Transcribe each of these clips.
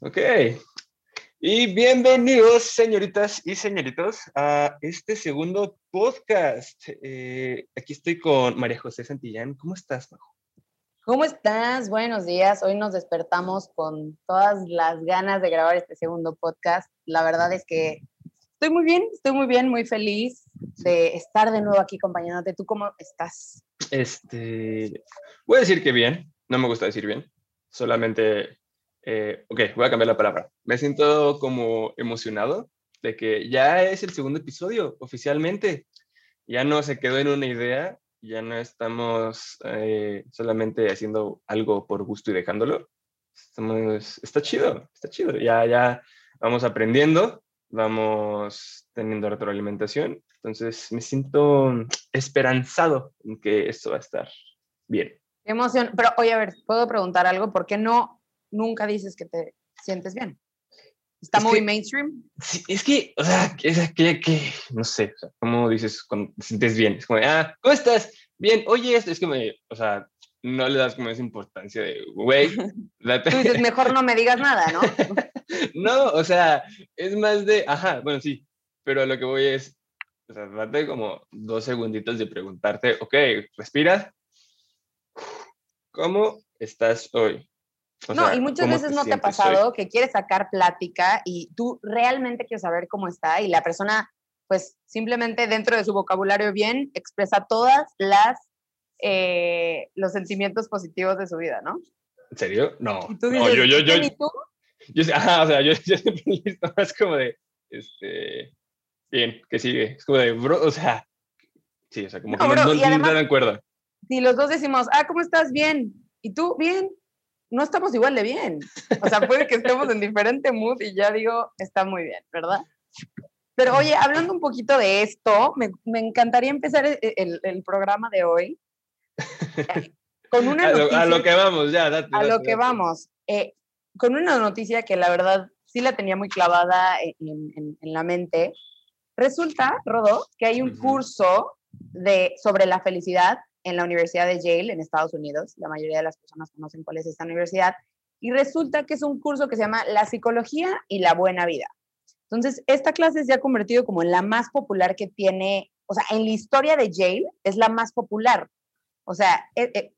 Ok. Y bienvenidos, señoritas y señoritos, a este segundo podcast. Eh, aquí estoy con María José Santillán. ¿Cómo estás, Majo? ¿Cómo estás? Buenos días. Hoy nos despertamos con todas las ganas de grabar este segundo podcast. La verdad es que estoy muy bien, estoy muy bien, muy feliz de estar de nuevo aquí acompañándote. ¿Tú cómo estás? Este, voy a decir que bien. No me gusta decir bien. Solamente, eh, ok, voy a cambiar la palabra. Me siento como emocionado de que ya es el segundo episodio oficialmente. Ya no se quedó en una idea, ya no estamos eh, solamente haciendo algo por gusto y dejándolo. Estamos, está chido, está chido. Ya, ya vamos aprendiendo, vamos teniendo retroalimentación. Entonces me siento esperanzado en que esto va a estar bien. Qué emoción. Pero oye, a ver, ¿puedo preguntar algo? ¿Por qué no nunca dices que te sientes bien? ¿Está Es muy que- mainstream? Sí, es que, o sea, que- es aquella que, no sé, o sea, ¿cómo dices cuando te sientes bien? Es como, de, ah, ¿cómo estás? Bien, oye, esto es que me, o sea, no le das como esa importancia de, güey, date- Tú dices, mejor no me digas nada, ¿no? No, o sea, es más de, ajá, bueno, sí, pero lo que voy es, o sea, date como dos segunditos de preguntarte, ok, respiras, ¿cómo estás hoy? O no, sea, y muchas ¿cómo veces no te ha pasado que quieres sacar plática y tú realmente quieres saber cómo está y la persona, pues simplemente dentro de su vocabulario bien, expresa todas las, eh, los sentimientos positivos de su vida, ¿no? ¿En serio? No, Y tú no, dices, yo, yo, yo, "¿Quién y tú? Yo, sé- ajá, o sea, yo, yo siempre listo más como de, este, bien, que sigue. Es como de, bro, o sea, sí, o sea, como No, que no, bro, no, no además- te dan cuerda. Si los dos decimos, ah, ¿cómo estás? Bien. ¿Y tú? Bien. No estamos igual de bien. O sea, puede que estemos en diferente mood y ya digo, está muy bien, ¿verdad? Pero oye, hablando un poquito de esto, me, me encantaría empezar el, el- el programa de hoy con una A lo, noticia. a lo que vamos, ya, date. a lo que date. vamos. Eh, con una noticia que la verdad sí la tenía muy clavada en, en- en la mente. Resulta, Rodo, que hay un curso de, sobre la felicidad en la Universidad de Yale, en Estados Unidos. La mayoría de las personas conocen cuál es esta universidad. Y resulta que es un curso que se llama La psicología y la buena vida. Entonces, esta clase se ha convertido como en la más popular que tiene, o sea, en la historia de Yale es la más popular. O sea, e- e-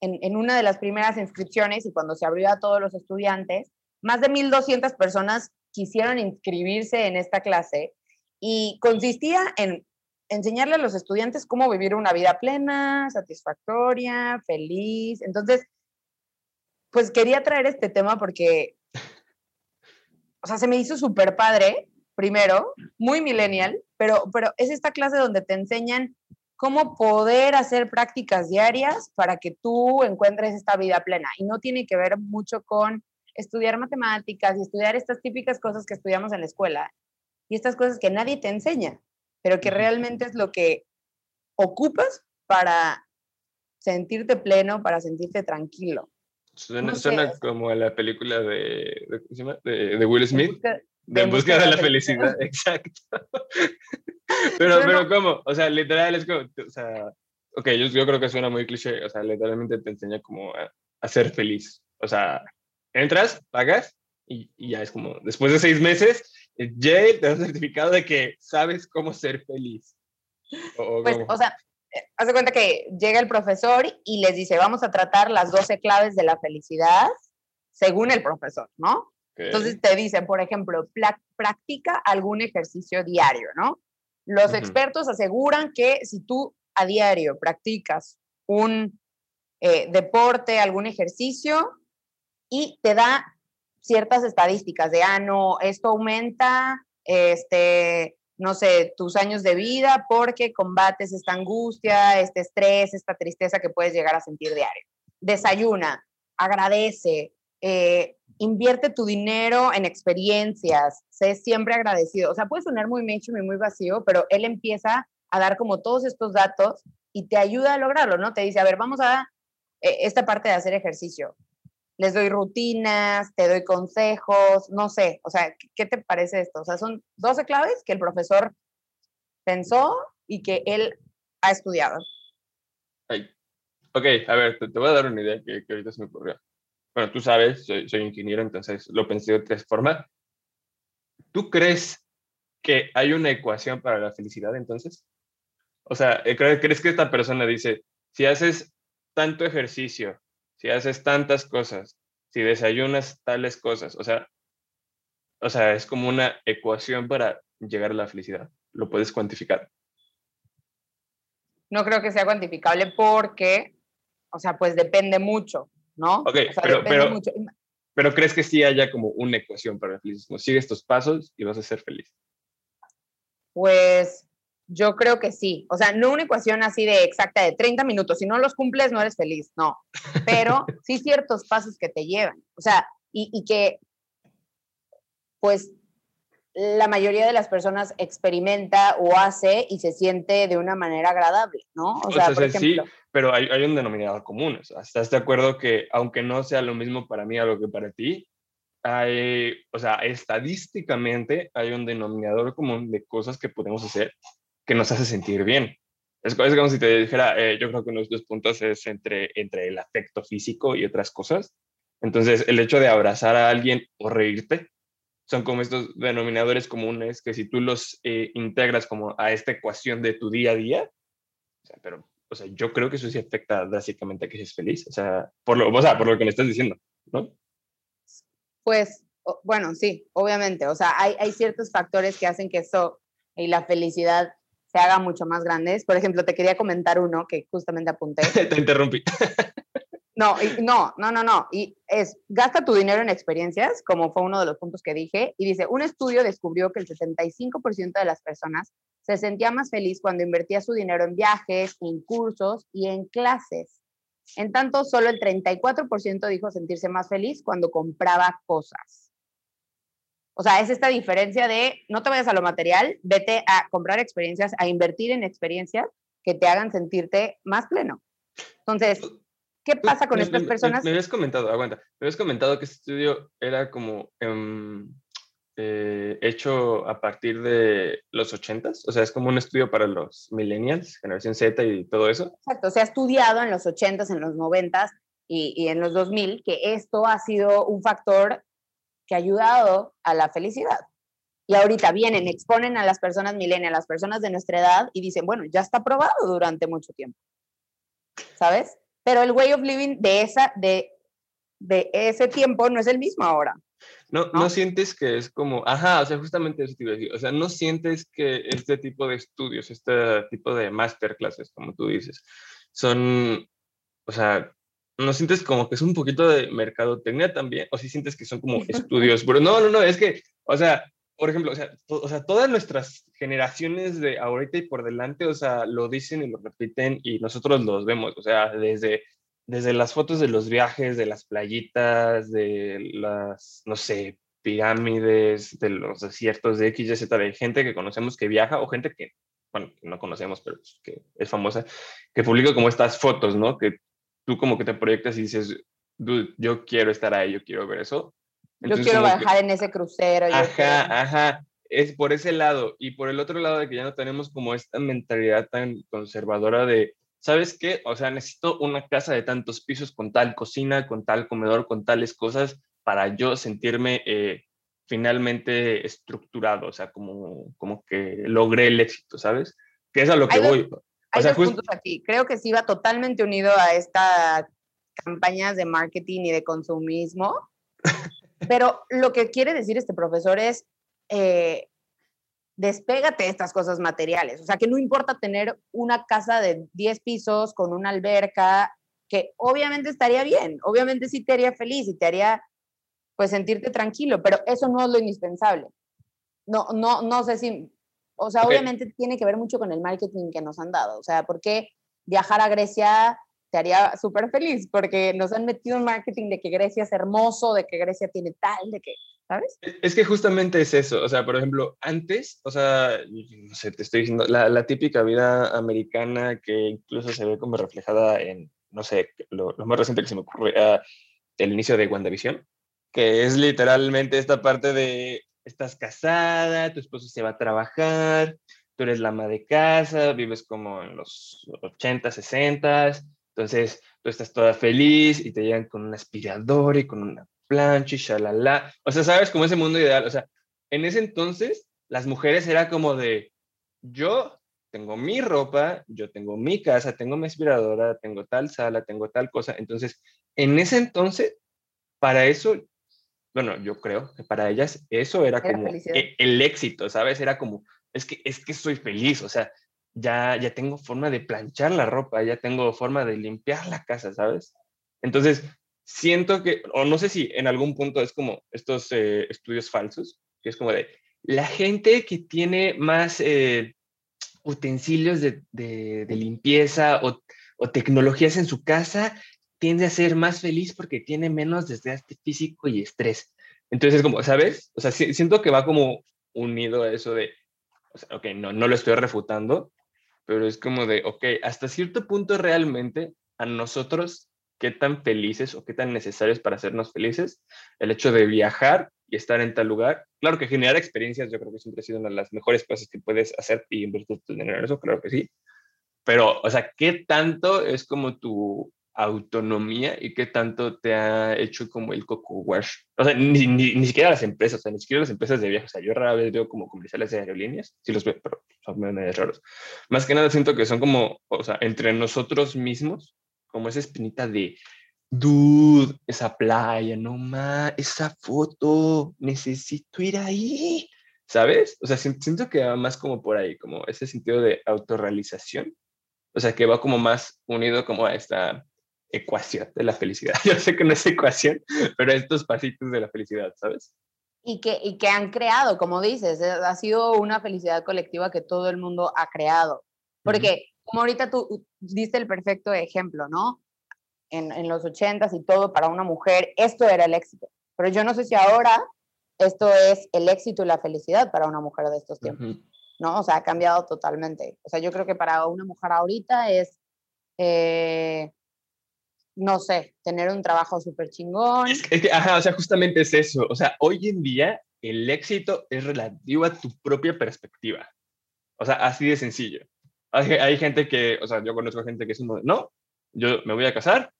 en, en una de las primeras inscripciones y cuando se abrió a todos los estudiantes, más de 1.200 personas quisieron inscribirse en esta clase y consistía en enseñarle a los estudiantes cómo vivir una vida plena, satisfactoria, feliz. Entonces, pues quería traer este tema porque, o sea, se me hizo súper padre, primero, muy millennial, pero, pero es esta clase donde te enseñan cómo poder hacer prácticas diarias para que tú encuentres esta vida plena. Y no tiene que ver mucho con estudiar matemáticas y estudiar estas típicas cosas que estudiamos en la escuela y estas cosas que nadie te enseña, pero que realmente es lo que ocupas para sentirte pleno, para sentirte tranquilo. Suena, no sé, suena como a la película de, de, ¿cómo se llama? de, de Will Smith, busca- de En busca de la felicidad, exacto. pero, Pero pero no. ¿cómo? O sea, literal es como, o sea, ok, yo, yo creo que suena muy cliché, o sea, literalmente te enseña como a, a ser feliz. O sea, entras, pagas y, y ya es como, después de seis meses, Jay te da un certificado de que sabes cómo ser feliz. O, Pues, cómo. o sea, eh, haz de cuenta que llega el profesor y les dice, vamos a tratar las 12 claves de la felicidad según el profesor, ¿no? Ok. Entonces te dicen, por ejemplo, practica algún ejercicio diario, ¿no? Los Ujú. expertos aseguran que si tú a diario practicas un eh, deporte, algún ejercicio y te da ciertas estadísticas de, ah, no, esto aumenta, este, no sé, tus años de vida porque combates esta angustia, este estrés, esta tristeza que puedes llegar a sentir diario. Desayuna, agradece, eh, invierte tu dinero en experiencias, sé siempre agradecido. O sea, puede sonar muy mainstream y muy vacío, pero él empieza a dar como todos estos datos y te ayuda a lograrlo, ¿no? Te dice, a ver, vamos a eh, esta parte de hacer ejercicio. Les doy rutinas, te doy consejos, no sé, o sea, ¿qué- ¿qué te parece esto? O sea, son 12 claves que el profesor pensó y que él ha estudiado. Ay. Ok, a ver, te, te voy a dar una idea que, que ahorita se me ocurrió. bueno, tú sabes, soy, soy ingeniero, entonces lo pensé de otra forma. ¿Tú crees que hay una ecuación para la felicidad entonces? O sea, eh, ¿crees que esta persona dice, si haces tanto ejercicio, si haces tantas cosas, si desayunas tales cosas, o sea, o sea, es como una ecuación para llegar a la felicidad. ¿Lo puedes cuantificar? No creo que sea cuantificable porque, o sea, pues depende mucho, ¿no? Ok, pero, pero, pero crees que sí haya como una ecuación para el felicismo. Sigue estos pasos y vas a ser feliz. Pues yo creo que sí. O sea, no una ecuación así de exacta de 30 minutos. Si no los cumples, no eres feliz. No. Pero sí ciertos pasos que te llevan. O sea, y, y que, pues, la mayoría de las personas experimenta o hace y se siente de una manera agradable, ¿no? O sea, por ejemplo, sí, pero hay, hay, un denominador común. O sea, ¿Estás de acuerdo que aunque no sea lo mismo para mí a lo que para ti, hay, o sea, estadísticamente hay un denominador común de cosas que podemos hacer que nos hace sentir bien. Es, como si te dijera, eh, yo creo que uno de los dos puntos es entre, entre el afecto físico y otras cosas. Entonces, el hecho de abrazar a alguien o reírte son como estos denominadores comunes que si tú los eh, integras como a esta ecuación de tu día a día, o sea, pero, o sea, yo creo que eso sí afecta drásticamente a que seas feliz, o sea, por lo, o sea, por lo que me estás diciendo, ¿no? Pues, bueno, sí, obviamente, o sea, hay, hay ciertos factores que hacen que eso y la felicidad se haga mucho más grandes. Por ejemplo, te quería comentar uno que justamente apunté. te interrumpí. No, no, no, no, no. Y es, gasta tu dinero en experiencias, como fue uno de los puntos que dije, y dice, un estudio descubrió que el 75% de las personas se sentía más feliz cuando invertía su dinero en viajes, en cursos y en clases. En tanto, solo el 34% dijo sentirse más feliz cuando compraba cosas. O sea, es esta diferencia de no te vayas a lo material, vete a comprar experiencias, a invertir en experiencias que te hagan sentirte más pleno. Entonces, ¿Qué pasa con estas personas? Me, habías comentado, aguanta, me habías comentado que este estudio era como em, eh, hecho a partir de los 80s, o sea, es como un estudio para los millennials, generación Z y todo eso. Exacto, se ha estudiado en los 80s, en los 90s y, y en los 2000 que esto ha sido un factor que ha ayudado a la felicidad. Y ahorita vienen, exponen a las personas millennials, a las personas de nuestra edad y dicen, bueno, ya está probado durante mucho tiempo. ¿Sabes? pero el way of living de, esa, de, de ese tiempo no es el mismo ahora. No, no, sientes que es como, ajá, o sea, justamente eso te iba a decir, o sea, no sientes que este tipo de estudios, este tipo de masterclasses, como tú dices, son, o sea, no sientes como que es un poquito de mercadotecnia también, o si sientes que son como estudios, pero no, no, no, es que, o sea, por ejemplo, o sea, o sea, todas nuestras generaciones de ahorita y por delante, o sea, lo dicen y lo repiten y nosotros los vemos, o sea, desde, desde las fotos de los viajes, de las playitas, de las, no sé, pirámides, de los desiertos de X, Y, Z, de gente que conocemos que viaja o gente que, bueno, no conocemos, pero que es famosa, que publica como estas fotos, ¿no? Que tú como que te proyectas y dices, yo quiero estar ahí, yo quiero ver eso yo quiero bajar en ese crucero. Ajá, ajá. Es por ese lado. Y por el otro lado de que ya no tenemos como esta mentalidad tan conservadora de, ¿sabes qué? O sea, necesito una casa de tantos pisos con tal cocina, con tal comedor, con tales cosas para yo sentirme eh, finalmente estructurado, o sea, como, como que logré el éxito, ¿sabes? Que es a lo que voy. Hay dos puntos aquí. Creo que sí va totalmente unido a estas campañas de marketing y de consumismo, pero lo que quiere decir este profesor es, eh, despégate de estas cosas materiales. O sea, que no importa tener una casa de 10 pisos con una alberca, que obviamente estaría bien, obviamente sí te haría feliz y te haría, pues, sentirte tranquilo, pero eso no es lo indispensable. No, no, no sé si, o sea, obviamente tiene que ver mucho con el marketing que nos han dado. O sea, ¿por qué viajar a Grecia te haría súper feliz porque nos han metido en marketing de que Grecia es hermoso, de que Grecia tiene tal, de que, ¿sabes? Es que justamente es eso, o sea, por ejemplo, antes, o sea, no sé, te estoy diciendo, la, la típica vida americana que incluso se ve como reflejada en, no sé, lo, lo más reciente que se me ocurre, uh, el inicio de WandaVision, que es literalmente esta parte de, estás casada, tu esposo se va a trabajar, tú eres la ama de casa, vives como en los 80, 60, Entonces, tú estás toda feliz y te llegan con un aspirador y con una plancha y shalala. O sea, ¿sabes? Como ese mundo ideal. O sea, en ese entonces, las mujeres era como de, yo tengo mi ropa, yo tengo mi casa, tengo mi aspiradora, tengo tal sala, tengo tal cosa. Entonces, en ese entonces, para eso, bueno, yo creo que para ellas eso era, como e, el, éxito, ¿sabes? Era como, es que, es que soy feliz, o sea, ya, ya tengo forma de planchar la ropa, ya tengo forma de limpiar la casa, ¿sabes? Entonces, siento que, o no sé si en algún punto es como estos eh, estudios falsos, que es como de, la gente que tiene más eh, utensilios de, de, limpieza o, o, tecnologías en su casa tiende a ser más feliz porque tiene menos desgaste físico y estrés. Entonces, como, ¿sabes? O sea, siento que va como unido a eso de, o sea, ok, no, no lo estoy refutando, pero es como de, ok, hasta cierto punto realmente a nosotros, qué tan felices o qué tan necesarios para hacernos felices, el hecho de viajar y estar en tal lugar. Claro que generar experiencias yo creo que siempre ha sido una de las mejores cosas que puedes hacer y invertir tu dinero en eso, claro que sí. Pero, o sea, ¿qué tanto es como tu autonomía y qué tanto te ha hecho como el coco wash? O sea, ni, ni, siquiera las empresas, o sea, ni siquiera las empresas de viajes. O sea, yo rara vez veo como comerciales de aerolíneas, sí los veo, pero son medio raros. Más que nada siento que son como, o sea, entre nosotros mismos, como esa espinita de, dude, esa playa, no más, esa foto, necesito ir ahí, ¿sabes? O sea, siento que va más como por ahí, como ese sentido de autorrealización, o sea, que va como más unido como a esta ecuación de la felicidad. Yo sé que no es ecuación, pero estos pasitos de la felicidad, ¿sabes? Y que, y que han creado, como dices, eh, ha sido una felicidad colectiva que todo el mundo ha creado. Porque, como ahorita tú diste el perfecto ejemplo, ¿no? en, en los ochentas y todo para una mujer, esto era el éxito. Pero yo no sé si ahora esto es el éxito y la felicidad para una mujer de estos tiempos, ¿no? O sea, ha cambiado totalmente. O sea, yo creo que para una mujer ahorita es, eh, no sé, tener un trabajo súper chingón. Es que, ajá, o sea, justamente es eso. O sea, hoy en día el éxito es relativo a tu propia perspectiva. O sea, así de sencillo. Hay, gente que, o sea, yo conozco gente que es como, no, yo me voy a casar,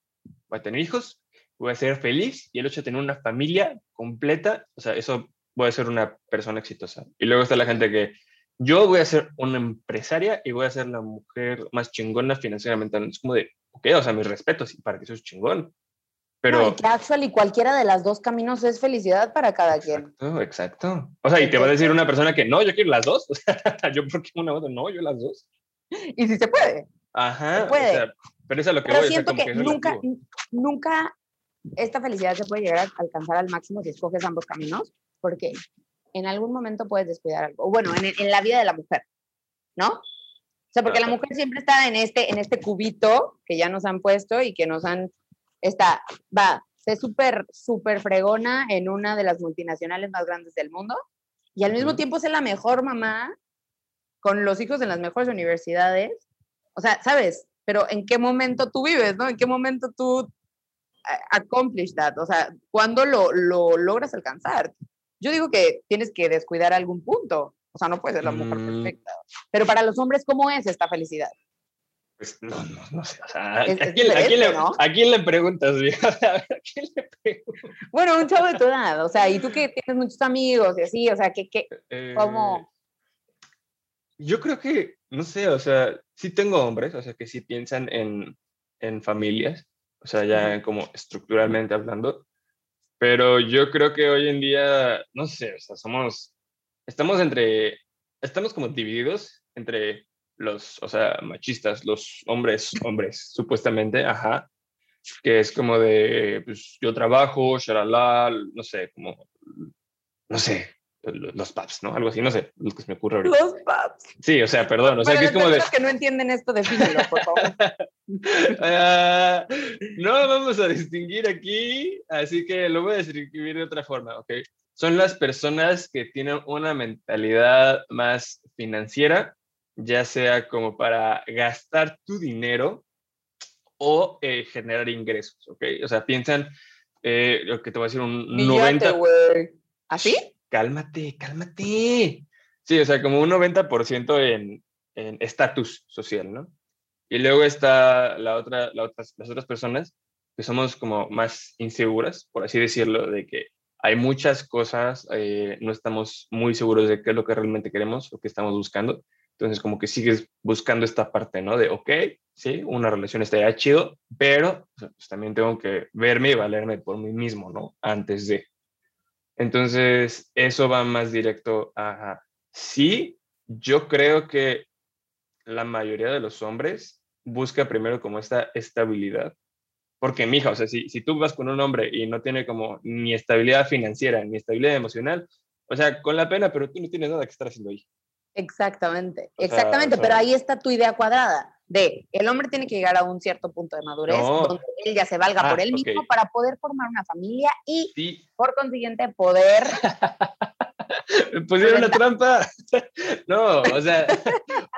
voy a tener hijos, voy a ser feliz y el hecho de tener una familia completa, o sea, eso voy a ser una persona exitosa. Y luego está la gente que yo voy a ser una empresaria y voy a ser la mujer más chingona financieramente. Es como de, ok, o sea, mis respetos para que es chingón. Pero... No, y cualquiera de las dos caminos es felicidad para cada quien. Exacto, exacto. O sea, y te va a decir una persona que no, yo quiero las dos. O sea, yo porque una otra, no, yo las dos. Y si se puede. Ajá. Se puede. Pero eso es lo que voy, siento que, nunca, nunca esta felicidad se puede llegar a alcanzar al máximo si escoges ambos caminos, porque en algún momento puedes descuidar algo. Bueno, en, en la vida de la mujer, ¿no? O sea, porque la mujer siempre está en este, en este cubito que ya nos han puesto y que nos han, está, va, sé súper, súper fregona en una de las multinacionales más grandes del mundo y al mismo tiempo sé la mejor mamá con los hijos en las mejores universidades. O sea, ¿sabes? pero ¿en qué momento tú vives, no? ¿En qué momento tú eh, accomplish that? O sea, ¿cuándo lo, lo logras alcanzar? Yo digo que tienes que descuidar algún punto. O sea, no puedes ser la mujer mm. perfecta. Pero para los hombres, ¿cómo es esta felicidad? Pues no, no, no sé. O sea, ¿a, quién, le, ¿a, quién, le, preguntas, ¿A quién le preguntas? Bueno, un chavo de tu edad. O sea, y tú que tienes muchos amigos y así, o sea, ¿qué, qué, eh, ¿cómo? Yo creo que, no sé, o sea, sí tengo hombres, o sea, que sí piensan en, en familias, o sea, ya como estructuralmente hablando, pero yo creo que hoy en día, no sé, o sea, somos, estamos entre, estamos como divididos entre los, o sea, machistas, los hombres, hombres, supuestamente, ajá, que es como de, pues yo trabajo, shalala, no sé, como, no sé, los paps, ¿no? Algo así, no sé, lo que se me ocurre ahorita. Los paps. Sí, o sea, perdón, o sea, que es como de... que no entienden esto, defínelo, por favor. uh, no vamos a distinguir aquí, así que lo voy a describir de otra forma, ¿ok? Son las personas que tienen una mentalidad más financiera, ya sea como para gastar tu dinero o eh, generar ingresos, ¿ok? O sea, piensan, eh, lo que te voy a decir, un Billete, 90... ¿Así? Cálmate, cálmate. Sí, o sea, como un 90% en estatus social, ¿no? Y luego está la otra, las otras personas que somos como más inseguras, por así decirlo, de que hay muchas cosas, eh, no estamos muy seguros de qué es lo que realmente queremos o qué estamos buscando. Entonces, como que sigues buscando esta parte, ¿no? De, ok, sí, una relación estaría chido, pero pues, también tengo que verme y valerme por mí mismo, ¿no? Antes de. Entonces, eso va más directo a, sí, yo creo que la mayoría de los hombres busca primero como esta estabilidad. Porque, mija, o sea, si, si tú vas con un hombre y no tiene como ni estabilidad financiera ni estabilidad emocional, o sea, con la pena, pero tú no tienes nada que estar haciendo ahí. Exactamente, exactamente, pero ahí está tu idea cuadrada de el hombre tiene que llegar a un cierto punto de madurez donde él ya se valga por ah, él mismo para poder formar una familia y por consiguiente poder me pusieron una trampa. no, o sea,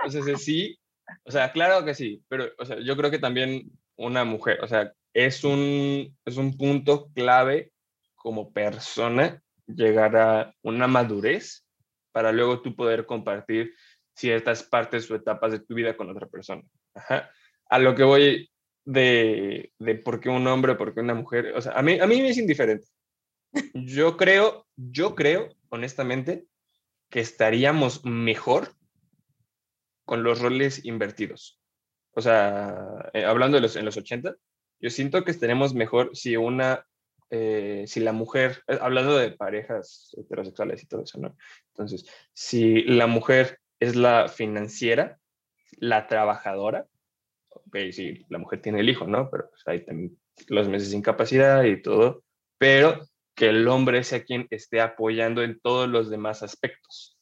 o sea, sí, o sea, claro que sí, pero o sea, yo creo que también una mujer, o sea, es un, es un punto clave como persona llegar a una madurez para luego tú poder compartir ciertas partes o etapas de tu vida con otra persona. A lo que voy de, de por qué un hombre, por qué una mujer, o sea, a mí, a mí me es indiferente. Yo creo, yo creo, honestamente, que estaríamos mejor con los roles invertidos. O sea, eh, hablando de los, en los 80, yo siento que estaremos mejor si una, eh, si la mujer, eh, hablando de parejas heterosexuales y todo eso, ¿no? Entonces, si la mujer es la financiera, la trabajadora, ok, si la mujer tiene el hijo, ¿no? Pero pues, hay también los meses de incapacidad y todo, pero que el hombre sea quien esté apoyando en todos los demás aspectos.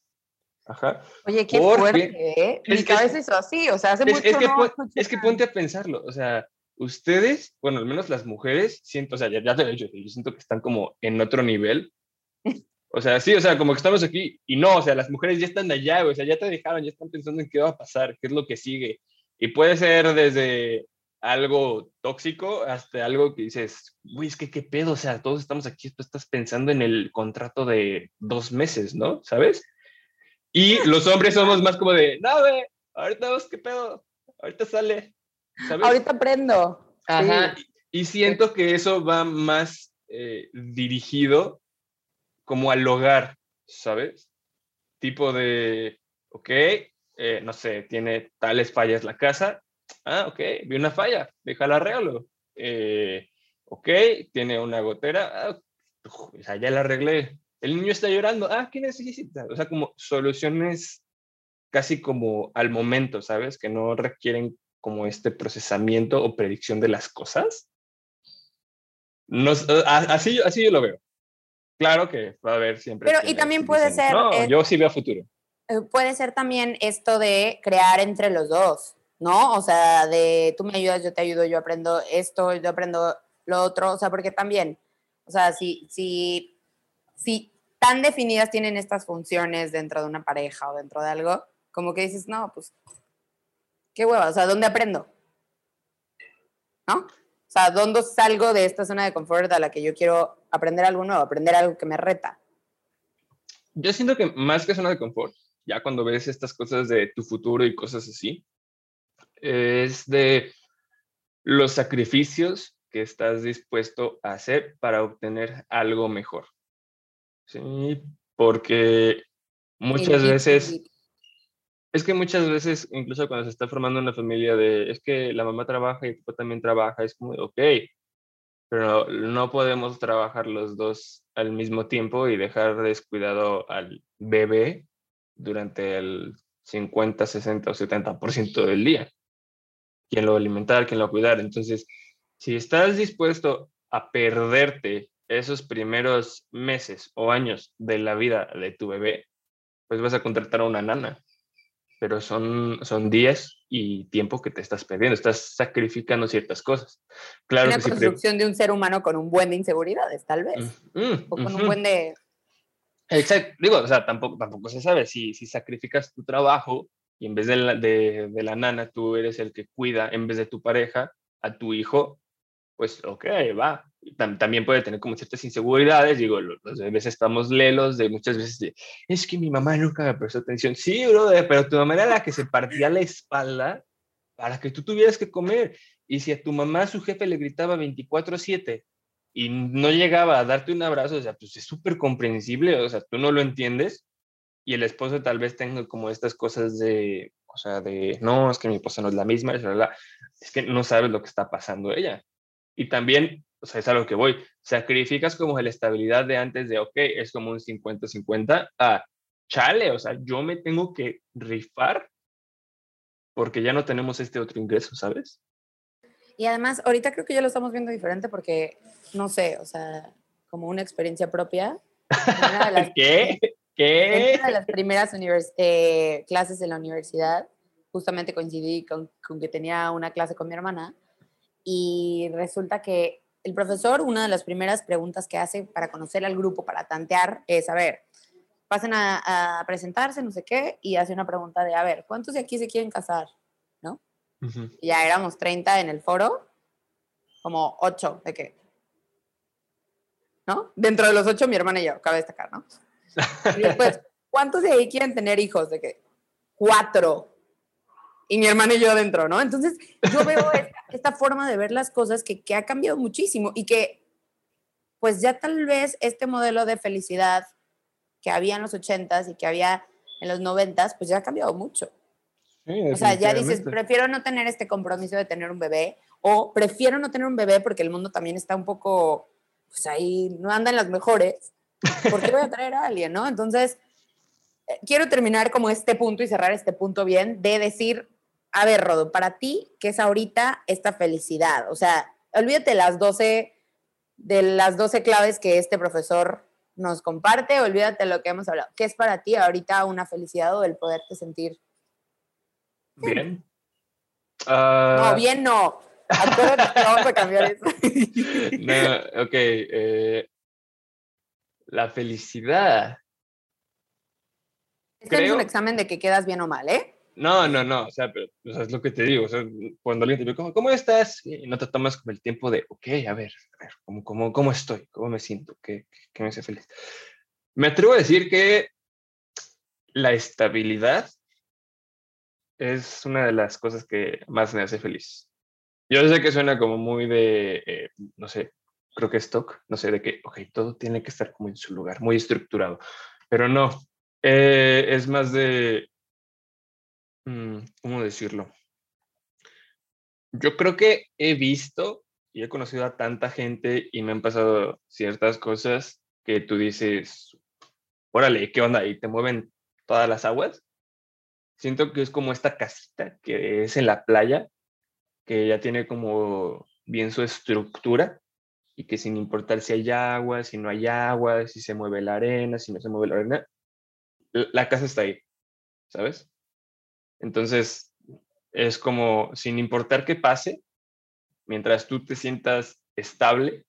Ajá. Oye, qué fuerte, ¿eh? Mi cabeza hizo así, o sea, hace mucho es que, es que ponte a pensarlo, o sea, ustedes, bueno, al menos las mujeres, siento, o sea, ya, te lo he dicho, yo siento que están como en otro nivel. O sea, sí, o sea, como que estamos aquí y no, o sea, las mujeres ya están allá, o sea, ya te dejaron, ya están pensando en qué va a pasar, qué es lo que sigue. Y puede ser desde algo tóxico hasta algo que dices, güey, es que qué pedo, o sea, todos estamos aquí, tú estás pensando en el contrato de dos meses, ¿no? ¿Sabes? Y los hombres somos más como de, no, güey, ahorita vamos, qué pedo, ahorita sale, ¿sabes? Ahorita aprendo. Ajá. Y, siento que eso va más eh, dirigido como al hogar, ¿sabes? Tipo de, ok, eh, no sé, tiene tales fallas la casa, Ah, ok, vi una falla, déjala arreglo. Eh, ok, tiene una gotera, ah, ya la arreglé. El niño está llorando, ah, ¿qué necesita? O sea, como soluciones casi como al momento, ¿sabes? Que no requieren como este procesamiento o predicción de las cosas. No, así, así yo lo veo. Claro que va a haber siempre. Pero y también puede ser. No, eh, yo sí veo futuro. Eh, puede ser también esto de crear entre los dos. ¿no? O sea, de tú me ayudas, yo te ayudo, yo aprendo esto, yo aprendo lo otro, o sea, porque también, o sea, si, si, si tan definidas tienen estas funciones dentro de una pareja o dentro de algo, como que dices, no, pues, qué hueva, o sea, ¿dónde aprendo? ¿No? O sea, ¿dónde salgo de esta zona de confort a la que yo quiero aprender algo nuevo, aprender algo que me reta? Yo siento que más que zona de confort, ya cuando ves estas cosas de tu futuro y cosas así, es de los sacrificios que estás dispuesto a hacer para obtener algo mejor. Sí, porque muchas veces, es que muchas veces, incluso cuando se está formando una familia de, es que la mamá trabaja y el papá también trabaja, es como, ok, pero no podemos trabajar los dos al mismo tiempo y dejar descuidado al bebé durante el 50, 60 o 70% del día quién lo va a alimentar, quién lo va a cuidar. Entonces, si estás dispuesto a perderte esos primeros meses o años de la vida de tu bebé, pues vas a contratar a una nana. Pero son, son días y tiempo que te estás perdiendo, estás sacrificando ciertas cosas. Claro Una construcción de un ser humano con un buen de inseguridades, tal vez. Mm, mm, o con un buen de... Exacto, digo, o sea, tampoco, tampoco se sabe si, si sacrificas tu trabajo y en vez de la, de, de la nana tú eres el que cuida en vez de tu pareja a tu hijo, pues ok, va. También puede tener como ciertas inseguridades, digo, los, bebés estamos lelos de muchas veces es que mi mamá nunca me prestó atención. Sí, bro, pero tu mamá era la que se partía la espalda para que tú tuvieras que comer. Y si a tu mamá, su jefe le gritaba 24/7 y no llegaba a darte un abrazo, o sea, pues es súper comprensible, o sea, tú no lo entiendes y el esposo tal vez tenga como estas cosas de, o sea, de, no, es que mi esposa no es la misma, es que no sabes lo que está pasando ella. Y también, o sea, es a lo que voy, sacrificas como la estabilidad de antes de, ok, es como un 50-50, a, chale, o sea, yo me tengo que rifar porque ya no tenemos este otro ingreso, ¿sabes? Y además, ahorita creo que ya lo estamos viendo diferente porque, no sé, o sea, como una experiencia propia. ¿Qué? ¿Qué? En una de las primeras eh, clases en la universidad, justamente coincidí con, con, que tenía una clase con mi hermana y resulta que el profesor, una de las primeras preguntas que hace para conocer al grupo, para tantear, es, a ver, pasen a, presentarse, no sé qué, y hace una pregunta de, a ver, ¿cuántos de aquí se quieren casar? ¿No? Ya éramos 30 en el foro, como 8 de qué. ¿No? Dentro de los 8 mi hermana y yo, cabe destacar, ¿no? Y después, ¿cuántos de ahí quieren tener hijos? De qué? Cuatro. Y mi hermana y yo dentro, ¿no? Entonces, yo veo esta, forma de ver las cosas que, que ha cambiado muchísimo y que, pues ya tal vez este modelo de felicidad que había en los 80s y que había en los 90s, pues ya ha cambiado mucho. o sea, ya dices, prefiero no tener este compromiso de tener un bebé o prefiero no tener un bebé porque el mundo también está un poco, pues ahí no andan las mejores. ¿Por qué voy a traer a alguien, no? Entonces, eh, quiero terminar como este punto y cerrar este punto bien de decir, a ver, Rodo, para ti, ¿qué es ahorita esta felicidad? O sea, olvídate las 12, de las 12 claves que este profesor nos comparte, olvídate de lo que hemos hablado. ¿Qué es para ti ahorita una felicidad o el poderte sentir? Bien. No, ah. bien no. Acuérdate vamos a cambiar eso. no, ok. Eh, la felicidad. Este es un examen de que quedas bien o mal, ¿eh? No, no, no, o sea, pero es lo que te digo, o sea, cuando alguien te dice, ¿cómo, ¿cómo, estás? Y no te tomas como el tiempo de, ok, a ver, a ver, ¿cómo, cómo, cómo estoy? ¿Cómo me siento? ¿Qué, ¿Qué me hace feliz? Me atrevo a decir que la estabilidad es una de las cosas que más me hace feliz. Yo sé que suena como muy de, eh, no sé, creo que stock, no sé, de que, ok, todo tiene que estar como en su lugar, muy estructurado, pero no, eh, es más de ¿cómo decirlo? Yo creo que he visto y he conocido a tanta gente y me han pasado ciertas cosas que tú dices, órale, ¿qué onda? Y te mueven todas las aguas. Siento que es como esta casita que es en la playa, que ya tiene como bien su estructura y que sin importar si hay agua, si no hay agua, si se mueve la arena, si no se mueve la arena, la casa está ahí, ¿sabes? Entonces, es como, sin importar qué pase, mientras tú te sientas estable,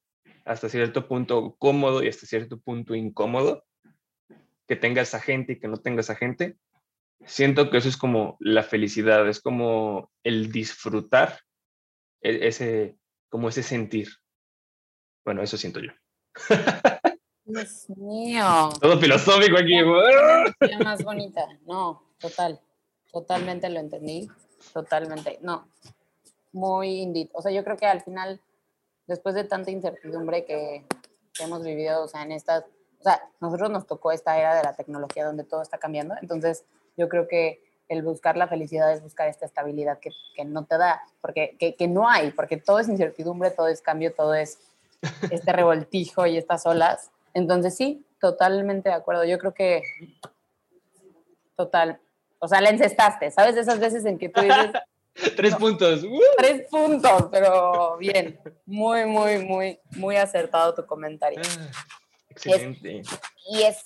hasta cierto punto cómodo y hasta cierto punto incómodo, que tengas a gente y que no tengas a gente, siento que eso es como la felicidad, es como el disfrutar, e-, ese, como ese sentir. Bueno, eso siento yo. Dios mío. Todo filosófico aquí. La más bonita, no, total. Totalmente lo entendí, totalmente. No, muy indie. O sea, yo creo que al final, después de tanta incertidumbre que, hemos vivido, o sea, en estas, o sea, nosotros nos tocó esta era de la tecnología donde todo está cambiando, entonces yo creo que el buscar la felicidad es buscar esta estabilidad que, que no te da, porque que, que, no hay, porque todo es incertidumbre, todo es cambio, todo es este revoltijo y estas olas. Entonces sí, totalmente de acuerdo. Yo creo que total, o sea, la encestaste, ¿sabes? De esas veces en que tú dices... tres puntos. Tres puntos, pero bien. Muy, muy, muy, muy acertado tu comentario. Ah, excelente. y es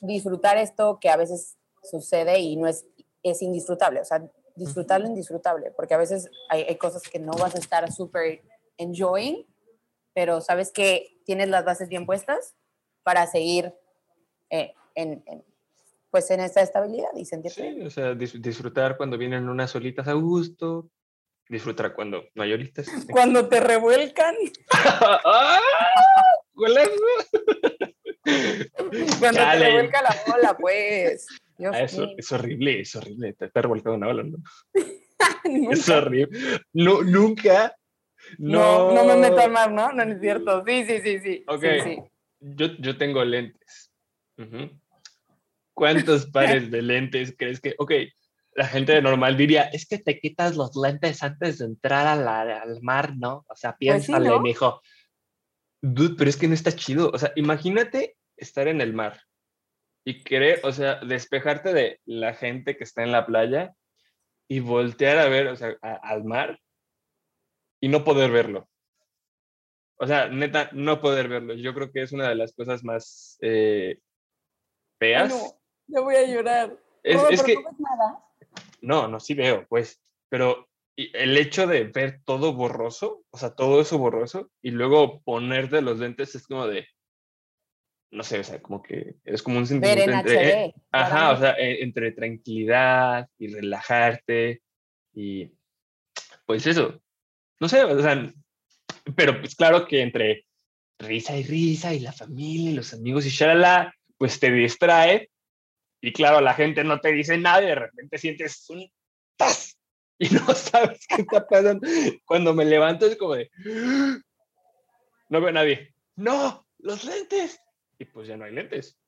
disfrutar esto que a veces sucede y no es, es indisfrutable. O sea, disfrutar lo indisfrutable, porque a veces hay, cosas que no vas a estar súper enjoying, pero sabes que tienes las bases bien puestas para seguir eh, en pues en esta estabilidad y sentirte Sí, o sea, disfrutar cuando vienen unas solitas a gusto, disfrutar cuando no hay. Cuando te revuelcan. ¡Ah! cuando te revuelca la bola, pues. Ah, eso, es horrible, es horrible. Te está revolcando una bola, ¿no? es horrible. No, nunca. No, no, me meto al mar, ¿no? No es cierto. Sí, sí, sí, sí. Ok. Yo, yo tengo lentes. ¿Cuántos pares de lentes crees que.? Ok, la gente normal diría, es que te quitas los lentes antes de entrar al mar, ¿no? O sea, pues piénsale, pues mijo. Dude, pero es que no está chido. O sea, imagínate estar en el mar y querer, o sea, despejarte de la gente que está en la playa y voltear a ver, o sea, al mar y no poder verlo. O sea, neta, no poder verlo. Yo creo que es una de las cosas más eh, feas. no, yo voy a llorar. Es, que... No, nada. no, no, sí veo, pues, pero el hecho de ver todo borroso, o sea, todo eso borroso, y luego ponerte los lentes es como de, no sé, o sea, como que es como un sentimiento entre, eh, ajá, o sea, e, entre tranquilidad y relajarte y pues eso, no sé, o sea, pero pues claro que entre risa y risa y la familia y los amigos y shalala, pues te distrae y claro, la gente no te dice nada y de repente sientes un ¡tas! y no sabes qué está pasando. Cuando me levanto es como de, no veo a nadie. No, los lentes. Y pues ya no hay lentes.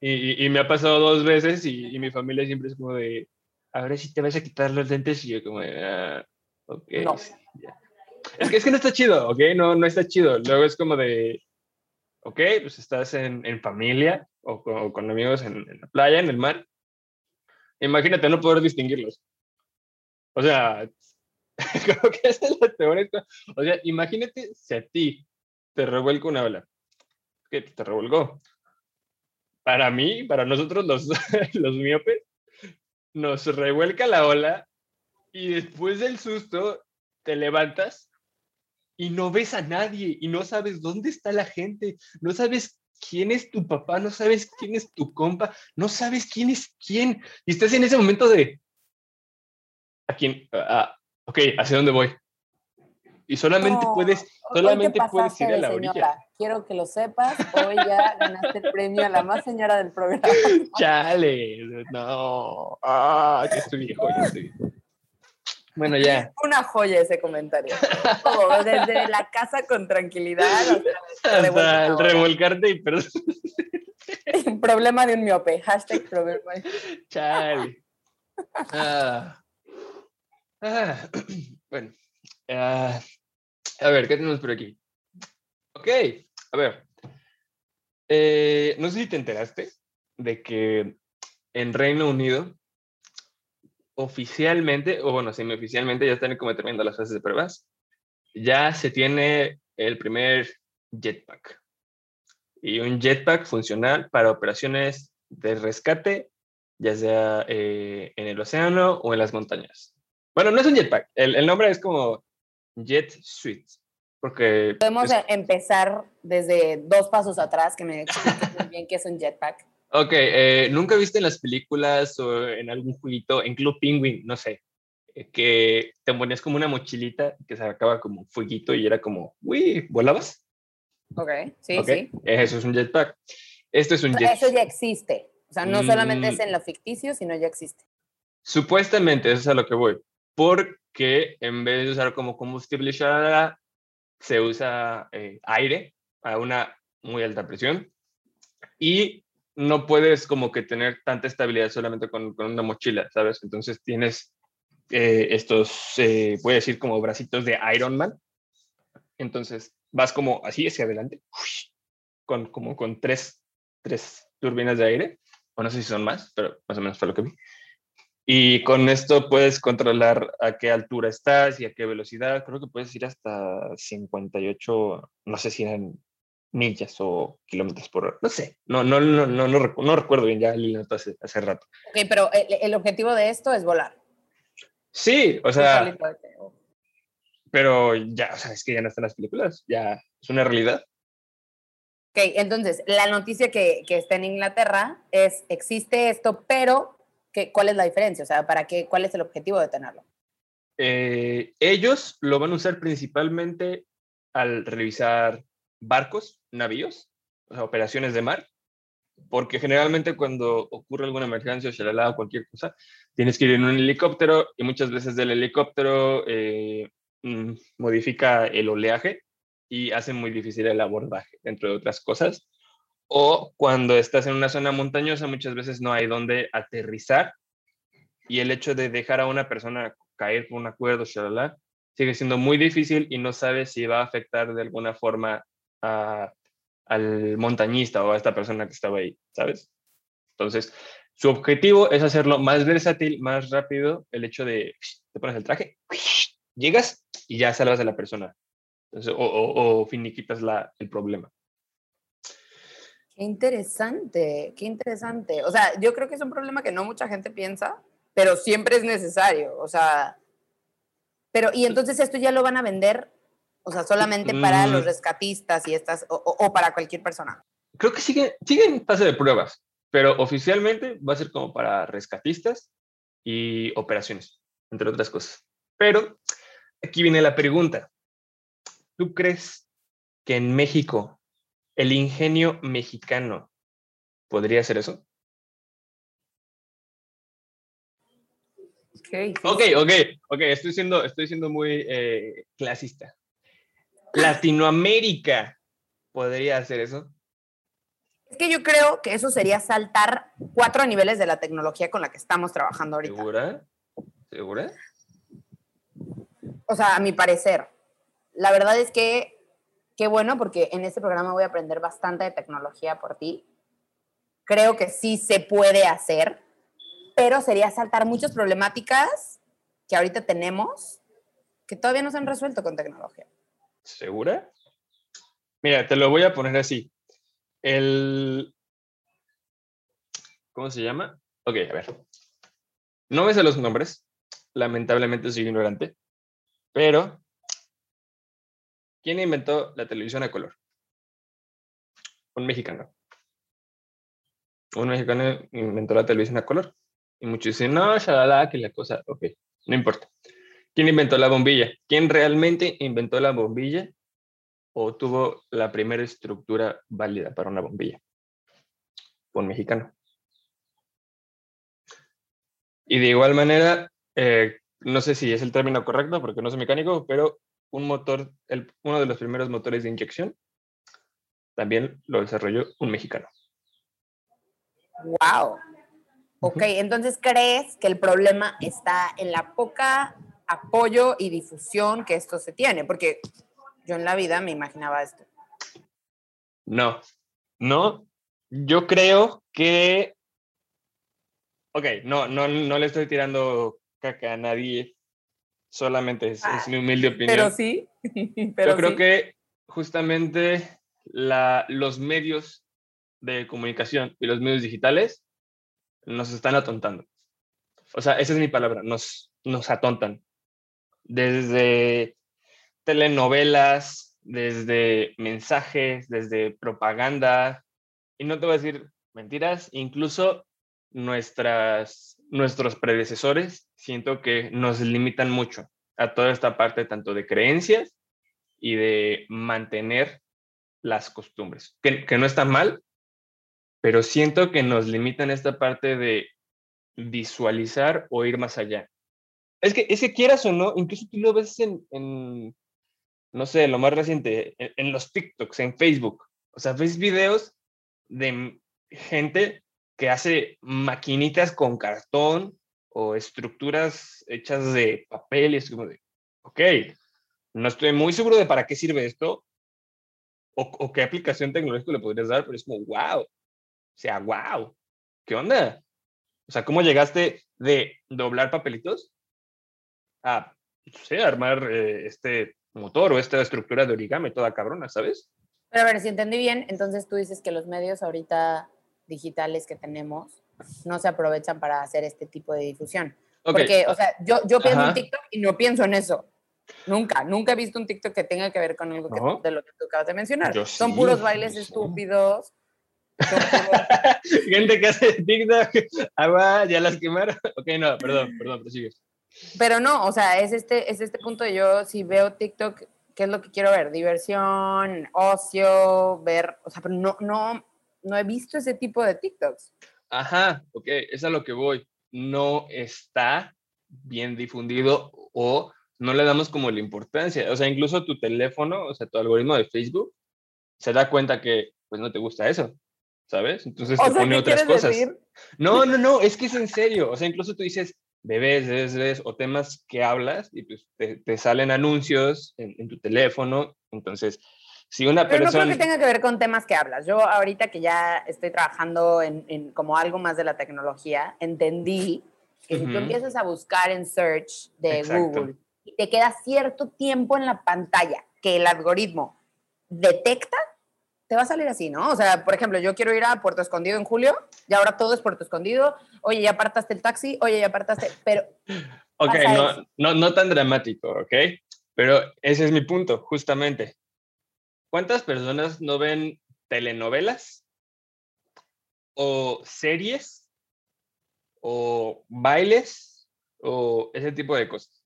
Y, y, me ha pasado dos veces y, y, mi familia siempre es como de, a ver si te vas a quitar los lentes y yo como de, ah, ok. Es que, es que no está chido, ¿ok? No, no está chido. Luego es como de, ok, pues estás en, en familia o con, con amigos en, en, la playa, en el mar. Imagínate no poder distinguirlos. O sea, creo que esa es la peor. O sea, imagínate si a ti te revuelca una ola. ¿Qué te revolcó? Para mí, para nosotros los, los miopes, nos revuelca la ola y después del susto te levantas y no ves a nadie y no sabes dónde está la gente, no sabes quién es tu papá, no sabes quién es tu compa, no sabes quién es quién. Y estás en ese momento de, ¿a quién? Ok, ¿hacia dónde voy? Y solamente puedes, solamente puedes ir a la orilla. Quiero que lo sepas, hoy ya ganaste el premio a la más señora del programa. Chale, no, ah, que estoy viejo, ya estoy Bueno, ya. Una joya ese comentario. desde la casa con tranquilidad hasta, el revolcarte y perdón. problema de un miope. Hashtag problema. Chale. Ah. Ah. Bueno. Ah. a ver, ¿qué tenemos por aquí? Ok, a ver. Eh, no sé si te enteraste de que en Reino Unido oficialmente, o bueno, semi-oficialmente, ya están como terminando las fases de pruebas, ya se tiene el primer jetpack. Y un jetpack funcional para operaciones de rescate, ya sea eh, en el océano o en las montañas. Bueno, no es un jetpack, el, el nombre es como Jet Suite. Porque Podemos empezar desde dos pasos atrás, que me expliques muy bien qué es un jetpack. Ok, eh, ¿nunca viste en las películas o en algún jueguito, en Club Penguin, no sé, eh, que te ponías como una mochilita que se acaba como fueguito y era como, uy, ¿volabas? Ok, sí, sí. Eso es un jetpack. Esto es un jetpack. Eso ya existe. O sea, no solamente es mm. en lo ficticio, sino ya existe. Supuestamente, eso es a lo que voy. Porque en vez de usar como combustible, se usa eh, aire a una muy alta presión. Y no puedes como que tener tanta estabilidad solamente con, una mochila, ¿sabes? Entonces tienes eh, estos, eh, voy a decir como bracitos de Iron Man. Entonces vas como así hacia adelante, con, como con tres, tres turbinas de aire, o no sé si son más, pero más o menos fue lo que vi. Y con esto puedes controlar a qué altura estás y a qué velocidad. Creo que puedes ir hasta 58, no sé si eran millas o kilómetros por hora. No sé, no, no, no, no, no, recuerdo bien ya el hace, hace rato. Ok, pero el, objetivo de esto es volar. Sí, o sea, pero ya, o sea, es que ya no están las películas, ya es una realidad. Ok, entonces, la noticia que, que está en Inglaterra es, existe esto, pero ¿qué, ¿cuál es la diferencia? O sea, ¿para qué, ¿cuál es el objetivo de tenerlo? Eh, ellos lo van a usar principalmente al revisar barcos, navíos, operaciones de mar, porque generalmente cuando ocurre alguna emergencia shalala, o cualquier cosa, tienes que ir en un helicóptero y muchas veces del helicóptero eh, mm, modifica el oleaje y hace muy difícil el abordaje, entre otras cosas. O cuando estás en una zona montañosa, muchas veces no hay donde aterrizar y el hecho de dejar a una persona caer por un acuerdo, shalala, sigue siendo muy difícil y no sabes si va a afectar de alguna forma al montañista o a esta persona que estaba ahí, ¿sabes? Entonces, su objetivo es hacerlo más versátil, más rápido, el hecho de, te pones el traje, llegas y ya salvas a la persona. o, finiquitas la, el problema. Qué interesante, qué interesante. O sea, yo creo que es un problema que no mucha gente piensa, pero siempre es necesario. O sea, pero, y entonces esto ya lo van a vender, o sea, solamente para los mm. rescatistas y estas, o, para cualquier persona. Creo que sigue, sigue en fase de pruebas, pero oficialmente va a ser como para rescatistas y operaciones, entre otras cosas. Pero aquí viene la pregunta. ¿Tú crees que en México el ingenio mexicano podría hacer eso? Ok, ok, ok, estoy siendo, estoy siendo muy eh, clasista. ¿Latinoamérica podría hacer eso? Es que yo creo que eso sería saltar cuatro niveles de la tecnología con la que estamos trabajando ahorita. ¿Segura? ¿Segura? O sea, a mi parecer. La verdad es que qué bueno porque en este programa voy a aprender bastante de tecnología por ti. Creo que sí se puede hacer, pero sería saltar muchas problemáticas que ahorita tenemos que todavía no se han resuelto con tecnología. ¿Segura? Mira, te lo voy a poner así. El... ¿Cómo se llama? Ok, a ver. No me sé los nombres. Lamentablemente soy ignorante. Pero, ¿quién inventó la televisión a color? Un mexicano. Un mexicano inventó la televisión a color. Y muchos dicen, no, shalala, que la cosa, ok, no importa. ¿Quién inventó la bombilla? ¿Quién realmente inventó la bombilla o tuvo la primera estructura válida para una bombilla? Un mexicano. Y de igual manera, eh, no sé si es el término correcto porque no soy mecánico, pero un motor, el, uno de los primeros motores de inyección, también lo desarrolló un mexicano. ¡Wow! Ok, entonces crees que el problema está en la poca apoyo y difusión que esto se tiene, porque yo en la vida me imaginaba esto. No, no, yo creo que, ok, no, no, no le estoy tirando caca a nadie, solamente es, mi humilde opinión. Pero sí, pero yo creo que justamente la, los medios de comunicación y los medios digitales nos están atontando. O sea, esa es mi palabra, nos, nos atontan. Desde telenovelas, desde mensajes, desde propaganda, y no te voy a decir mentiras, incluso nuestras, nuestros predecesores siento que nos limitan mucho a toda esta parte tanto de creencias y de mantener las costumbres, que, que no está mal, pero siento que nos limitan esta parte de visualizar o ir más allá. Es que, es que quieras o no, incluso tú lo ves en, no sé, lo más reciente, en, los TikToks, en Facebook. O sea, ves videos de gente que hace maquinitas con cartón o estructuras hechas de papel y es como de, ok, no estoy muy seguro de para qué sirve esto o, o qué aplicación tecnológica le podrías dar, pero es como, wow, o sea, wow, ¿qué onda? O sea, ¿cómo llegaste de doblar papelitos a, no armar eh, este motor o esta estructura de origami toda cabrona, ¿sabes? Pero a ver, si entendí bien, entonces tú dices que los medios ahorita digitales que tenemos no se aprovechan para hacer este tipo de difusión. Porque, o sea, yo, yo pienso en TikTok y no pienso en eso. Nunca, nunca he visto un TikTok que tenga que ver con algo de lo que tú acabas de mencionar. Son puros bailes estúpidos Gente que hace TikTok, agua, ya las quemaron. Ok, no, perdón, perdón, prosigue. Pero no, o sea, es este, es este punto de yo, si veo TikTok, ¿qué es lo que quiero ver? Diversión, ocio, ver, o sea, pero no, no, no he visto ese tipo de TikToks. Ajá, ok, es a lo que voy. No está bien difundido o no le damos como la importancia. O sea, incluso tu teléfono, o sea, tu algoritmo de Facebook, se da cuenta que pues no te gusta eso, ¿sabes? Entonces te pone otras cosas. No, no, no, es que es en serio. O sea, incluso tú dices bebés, bebés, bebés o temas que hablas y pues te, salen anuncios en, tu teléfono. Entonces, si una Pero persona... no creo que tenga que ver con temas que hablas. Yo ahorita que ya estoy trabajando en, como algo más de la tecnología, entendí que si tú empiezas a buscar en search de Google y te queda cierto tiempo en la pantalla que el algoritmo detecta, te va a salir así, ¿no? O sea, por ejemplo, yo quiero ir a Puerto Escondido en julio y ahora todo es Puerto Escondido. Oye, ya apartaste el taxi, oye, ya apartaste, pero... Ok, no, no, no tan dramático, ¿ok? Pero ese es mi punto, justamente. ¿Cuántas personas no ven telenovelas o series o bailes o ese tipo de cosas?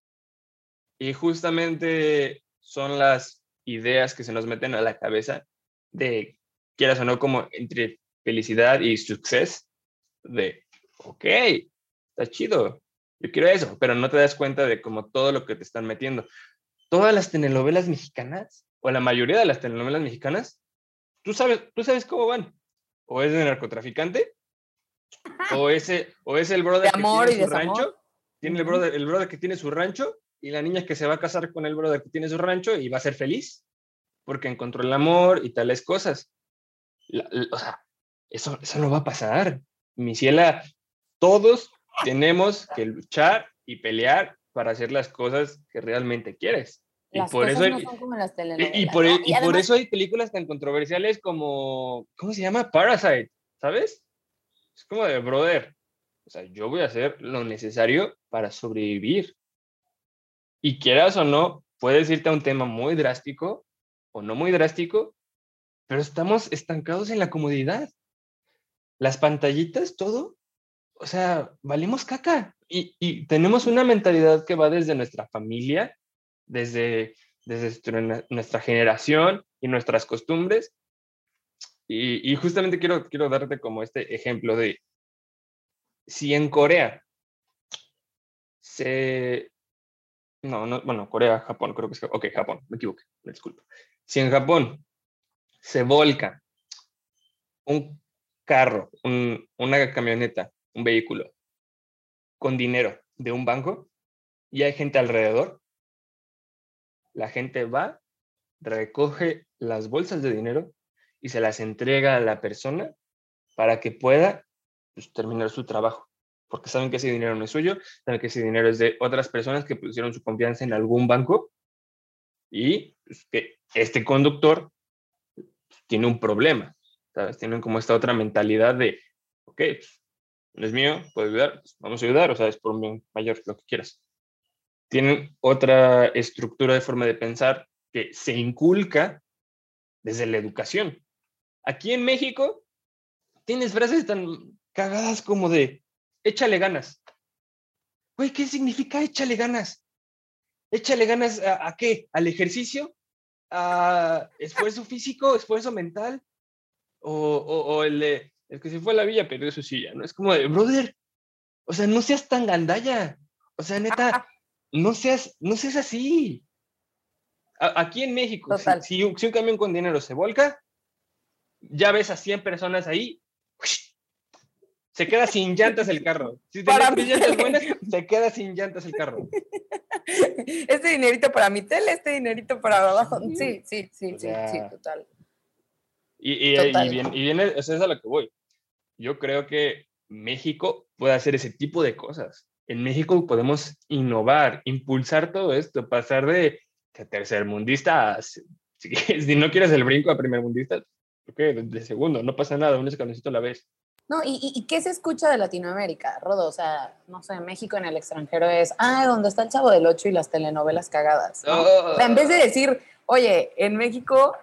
Y justamente son las ideas que se nos meten a la cabeza de, quieras o no, como entre felicidad y suceso, de, ok, está chido, yo quiero eso, pero no te das cuenta de como todo lo que te están metiendo. Todas las telenovelas mexicanas, o la mayoría de las telenovelas mexicanas, tú sabes, tú sabes cómo van. O es de narcotraficante, o, ese, o es el brother que tiene su rancho, tiene el brother, el brother que tiene su rancho, y la niña que se va a casar con el brother que tiene su rancho y va a ser feliz porque encontró el amor y tales cosas. o sea, eso, eso no va a pasar. Mi ciela, todos tenemos que luchar y pelear para hacer las cosas que realmente quieres. y por eso y, por, y por eso hay películas tan controversiales como, ¿cómo se llama? Parasite, ¿sabes? Es como de brother. O sea, yo voy a hacer lo necesario para sobrevivir. Y quieras o no, puedes irte a un tema muy drástico o no muy drástico, pero estamos estancados en la comodidad. Las pantallitas, todo, o sea, valemos caca. Y, tenemos una mentalidad que va desde nuestra familia, desde, desde nuestra generación y nuestras costumbres. Y, y, justamente quiero, quiero darte como este ejemplo de si en Corea se... No, no, bueno, Corea, Japón, creo que es... Ok, Japón, me equivoqué, me disculpo. Si en Japón se volca un carro, una camioneta, un vehículo con dinero de un banco y hay gente alrededor, la gente va, recoge las bolsas de dinero y se las entrega a la persona para que pueda pues, terminar su trabajo. Porque saben que ese dinero no es suyo, saben que ese dinero es de otras personas que pusieron su confianza en algún banco y que este conductor tiene un problema, ¿sabes? Tienen como esta otra mentalidad de, ok, pues, no es mío, puedo ayudar, pues, vamos a ayudar, o sea, es por bien mayor, lo que quieras. Tienen otra estructura de forma de pensar que se inculca desde la educación. Aquí en México tienes frases tan cagadas como de, échale ganas. Güey, ¿qué significa échale ganas? Échale ganas a, qué? ¿Al ejercicio? ¿A esfuerzo físico? ¿Esfuerzo mental? ¿O, el, de, el que se fue a la villa pero eso sí, ya ¿no? Es como de, brother, o sea, no seas tan gandalla. O sea, neta, no seas, no seas así. aquí en México, si, un, camión con dinero se volca, ya ves a 100 personas ahí, se queda sin llantas el carro. Si llantas buenas, se queda sin llantas el carro. Este dinerito para mi tele, este dinerito para abajo. Sí, sí, sí, sí, sí, total. Y, y, y, viene, y viene, eso es a lo que voy. Yo creo que México puede hacer ese tipo de cosas. En México podemos innovar, impulsar todo esto, pasar de, tercermundista a, si, si, no quieres el brinco a primermundista, okay, de, de segundo, no pasa nada, un escaloncito a la vez. No, ¿y, qué se escucha de Latinoamérica, Rodo? O sea, no sé, México en el extranjero es, ah, donde está el Chavo del Ocho y las telenovelas cagadas. en vez de decir, oye, en México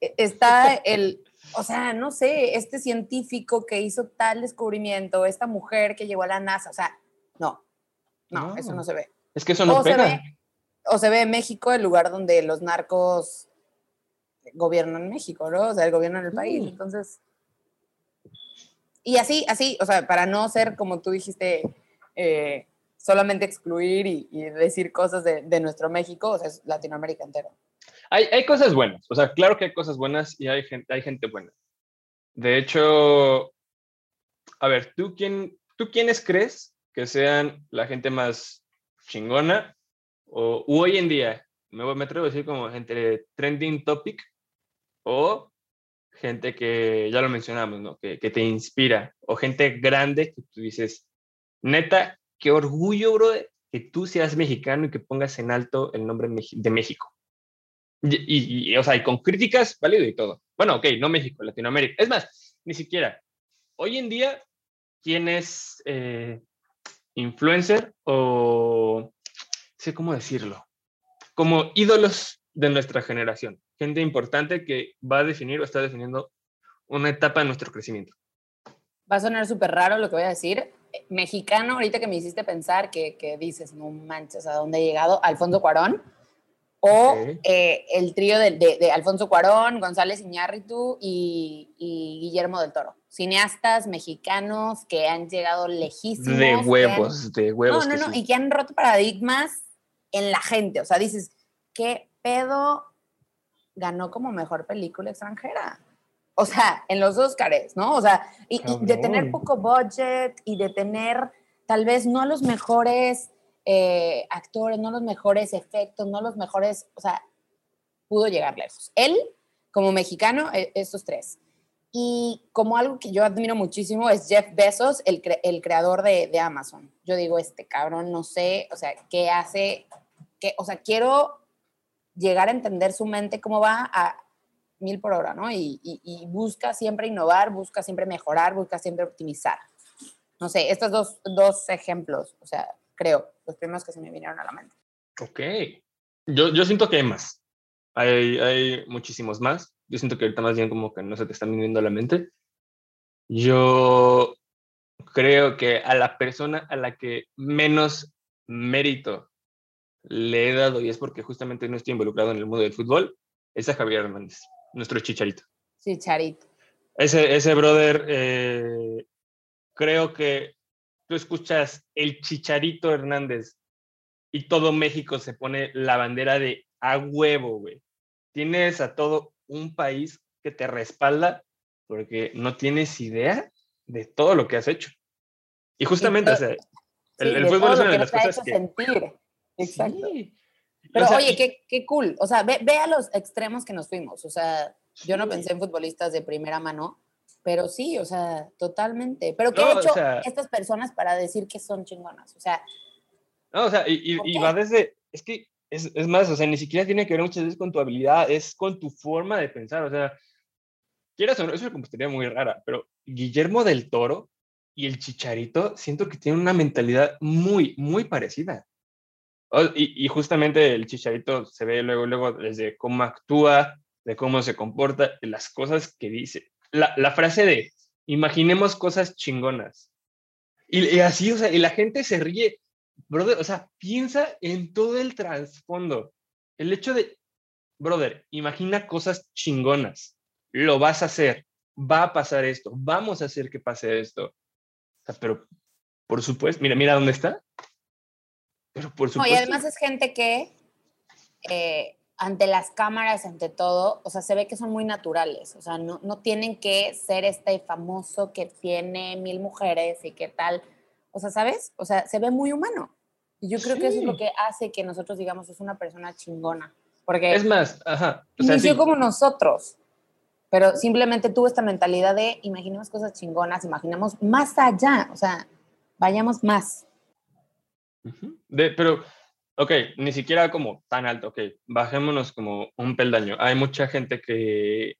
eh, está el, o sea, no sé, este científico que hizo tal descubrimiento, esta mujer que llegó a la NASA, o sea, no, no, eso no se ve. Es que eso no pega. o se ve México el lugar donde los narcos gobiernan México, ¿no? O sea, el gobierno del país. Entonces, Y así, así, o sea, para no ser como tú dijiste, eh, solamente excluir y, decir cosas de, nuestro México, o sea, es Latinoamérica entero. Hay, hay, cosas buenas, o sea, claro que hay cosas buenas y hay gente, hay gente buena. De hecho, a ver, ¿tú, quién, ¿tú quiénes crees que sean la gente más chingona o hoy en día, me, me atrevo a decir como gente trending topic o gente que ya lo mencionamos, ¿no? Que, que, te inspira, o gente grande que tú dices, neta, qué orgullo, bro, que tú seas mexicano y que pongas en alto el nombre de México. Y, y, o sea, y con críticas, válido y todo. Bueno, ok, no México, Latinoamérica. Es más, ni siquiera. Hoy en día, ¿quién es eh, influencer o, sé cómo decirlo, como ídolos de nuestra generación? Gente importante que va a definir o está definiendo una etapa de nuestro crecimiento. Va a sonar súper raro lo que voy a decir. Mexicano, ahorita que me hiciste pensar que, que dices, no manches, ¿a dónde he llegado? Alfonso Cuarón. O eh, el trío de, de, Alfonso Cuarón, González Iñárritu y, y, Guillermo del Toro. Cineastas mexicanos que han llegado lejísimos. De huevos, de huevos. No, no, no, y que han roto paradigmas en la gente. O sea, dices, ¿qué pedo ganó como mejor película extranjera. O sea, en los Oscars, ¿no? O sea, y, de tener poco budget y de tener tal vez no los mejores eh, actores, no los mejores efectos, no los mejores, o sea, pudo llegar lejos. Él, como mexicano, e, estos tres. Y como algo que yo admiro muchísimo es Jeff Bezos, el, el creador de, de, Amazon. Yo digo, este cabrón, no sé, o sea, ¿qué hace? ¿Qué, o sea, quiero llegar a entender su mente cómo va a mil por hora, ¿no? Y, busca siempre innovar, busca siempre mejorar, busca siempre optimizar. No sé, estos dos, dos ejemplos, o sea, creo, los primeros que se me vinieron a la mente. Ok. Yo, yo siento que hay más. Hay, hay muchísimos más. Yo siento que ahorita más bien como que no se te están viniendo a la mente. Yo creo que a la persona a la que menos mérito le he dado, y es porque justamente no estoy involucrado en el mundo del fútbol, es a Javier Hernández, nuestro chicharito. Chicharito. Ese, ese brother, eh, creo que tú escuchas el chicharito Hernández y todo México se pone la bandera de a huevo, güey. Tienes a todo un país que te respalda porque no tienes idea de todo lo que has hecho. Y justamente, o sea, el, fútbol es una de las cosas que... Sentir. Exacto. Pero oye, qué, qué, cool. O sea, ve, ve, a los extremos que nos fuimos. O sea, yo no pensé en futbolistas de primera mano, pero sí, o sea, totalmente. Pero ¿qué han hecho estas personas para decir que son chingonas? O sea. No, o sea, y, y, va desde. Es que es, es, más, o sea, ni siquiera tiene que ver muchas veces con tu habilidad, es con tu forma de pensar. O sea, quieras o no, es una compostería muy rara, pero Guillermo del Toro y el Chicharito siento que tienen una mentalidad muy, muy parecida. Y, justamente el chicharito se ve luego, luego desde cómo actúa, de cómo se comporta, de las cosas que dice. La, la frase de, imaginemos cosas chingonas. Y, así, o sea, y la gente se ríe, brother, o sea, piensa en todo el trasfondo. El hecho de, brother, imagina cosas chingonas, lo vas a hacer, va a pasar esto, vamos a hacer que pase esto. Pero, por supuesto, mira, mira dónde está. Pero por supuesto. y además es gente que eh, ante las cámaras, ante todo, o sea, se ve que son muy naturales. O sea, no, no tienen que ser este famoso que tiene mil mujeres y qué tal. O sea, ¿sabes? O sea, se ve muy humano. Y yo creo que eso es lo que hace que nosotros digamos es una persona chingona. Porque es más, ajá. O inició como nosotros, pero simplemente tuvo esta mentalidad de imaginemos cosas chingonas, imaginemos más allá, o sea, vayamos más pero, ok, ni siquiera como tan alto, ok, bajémonos como un peldaño. Hay mucha gente que,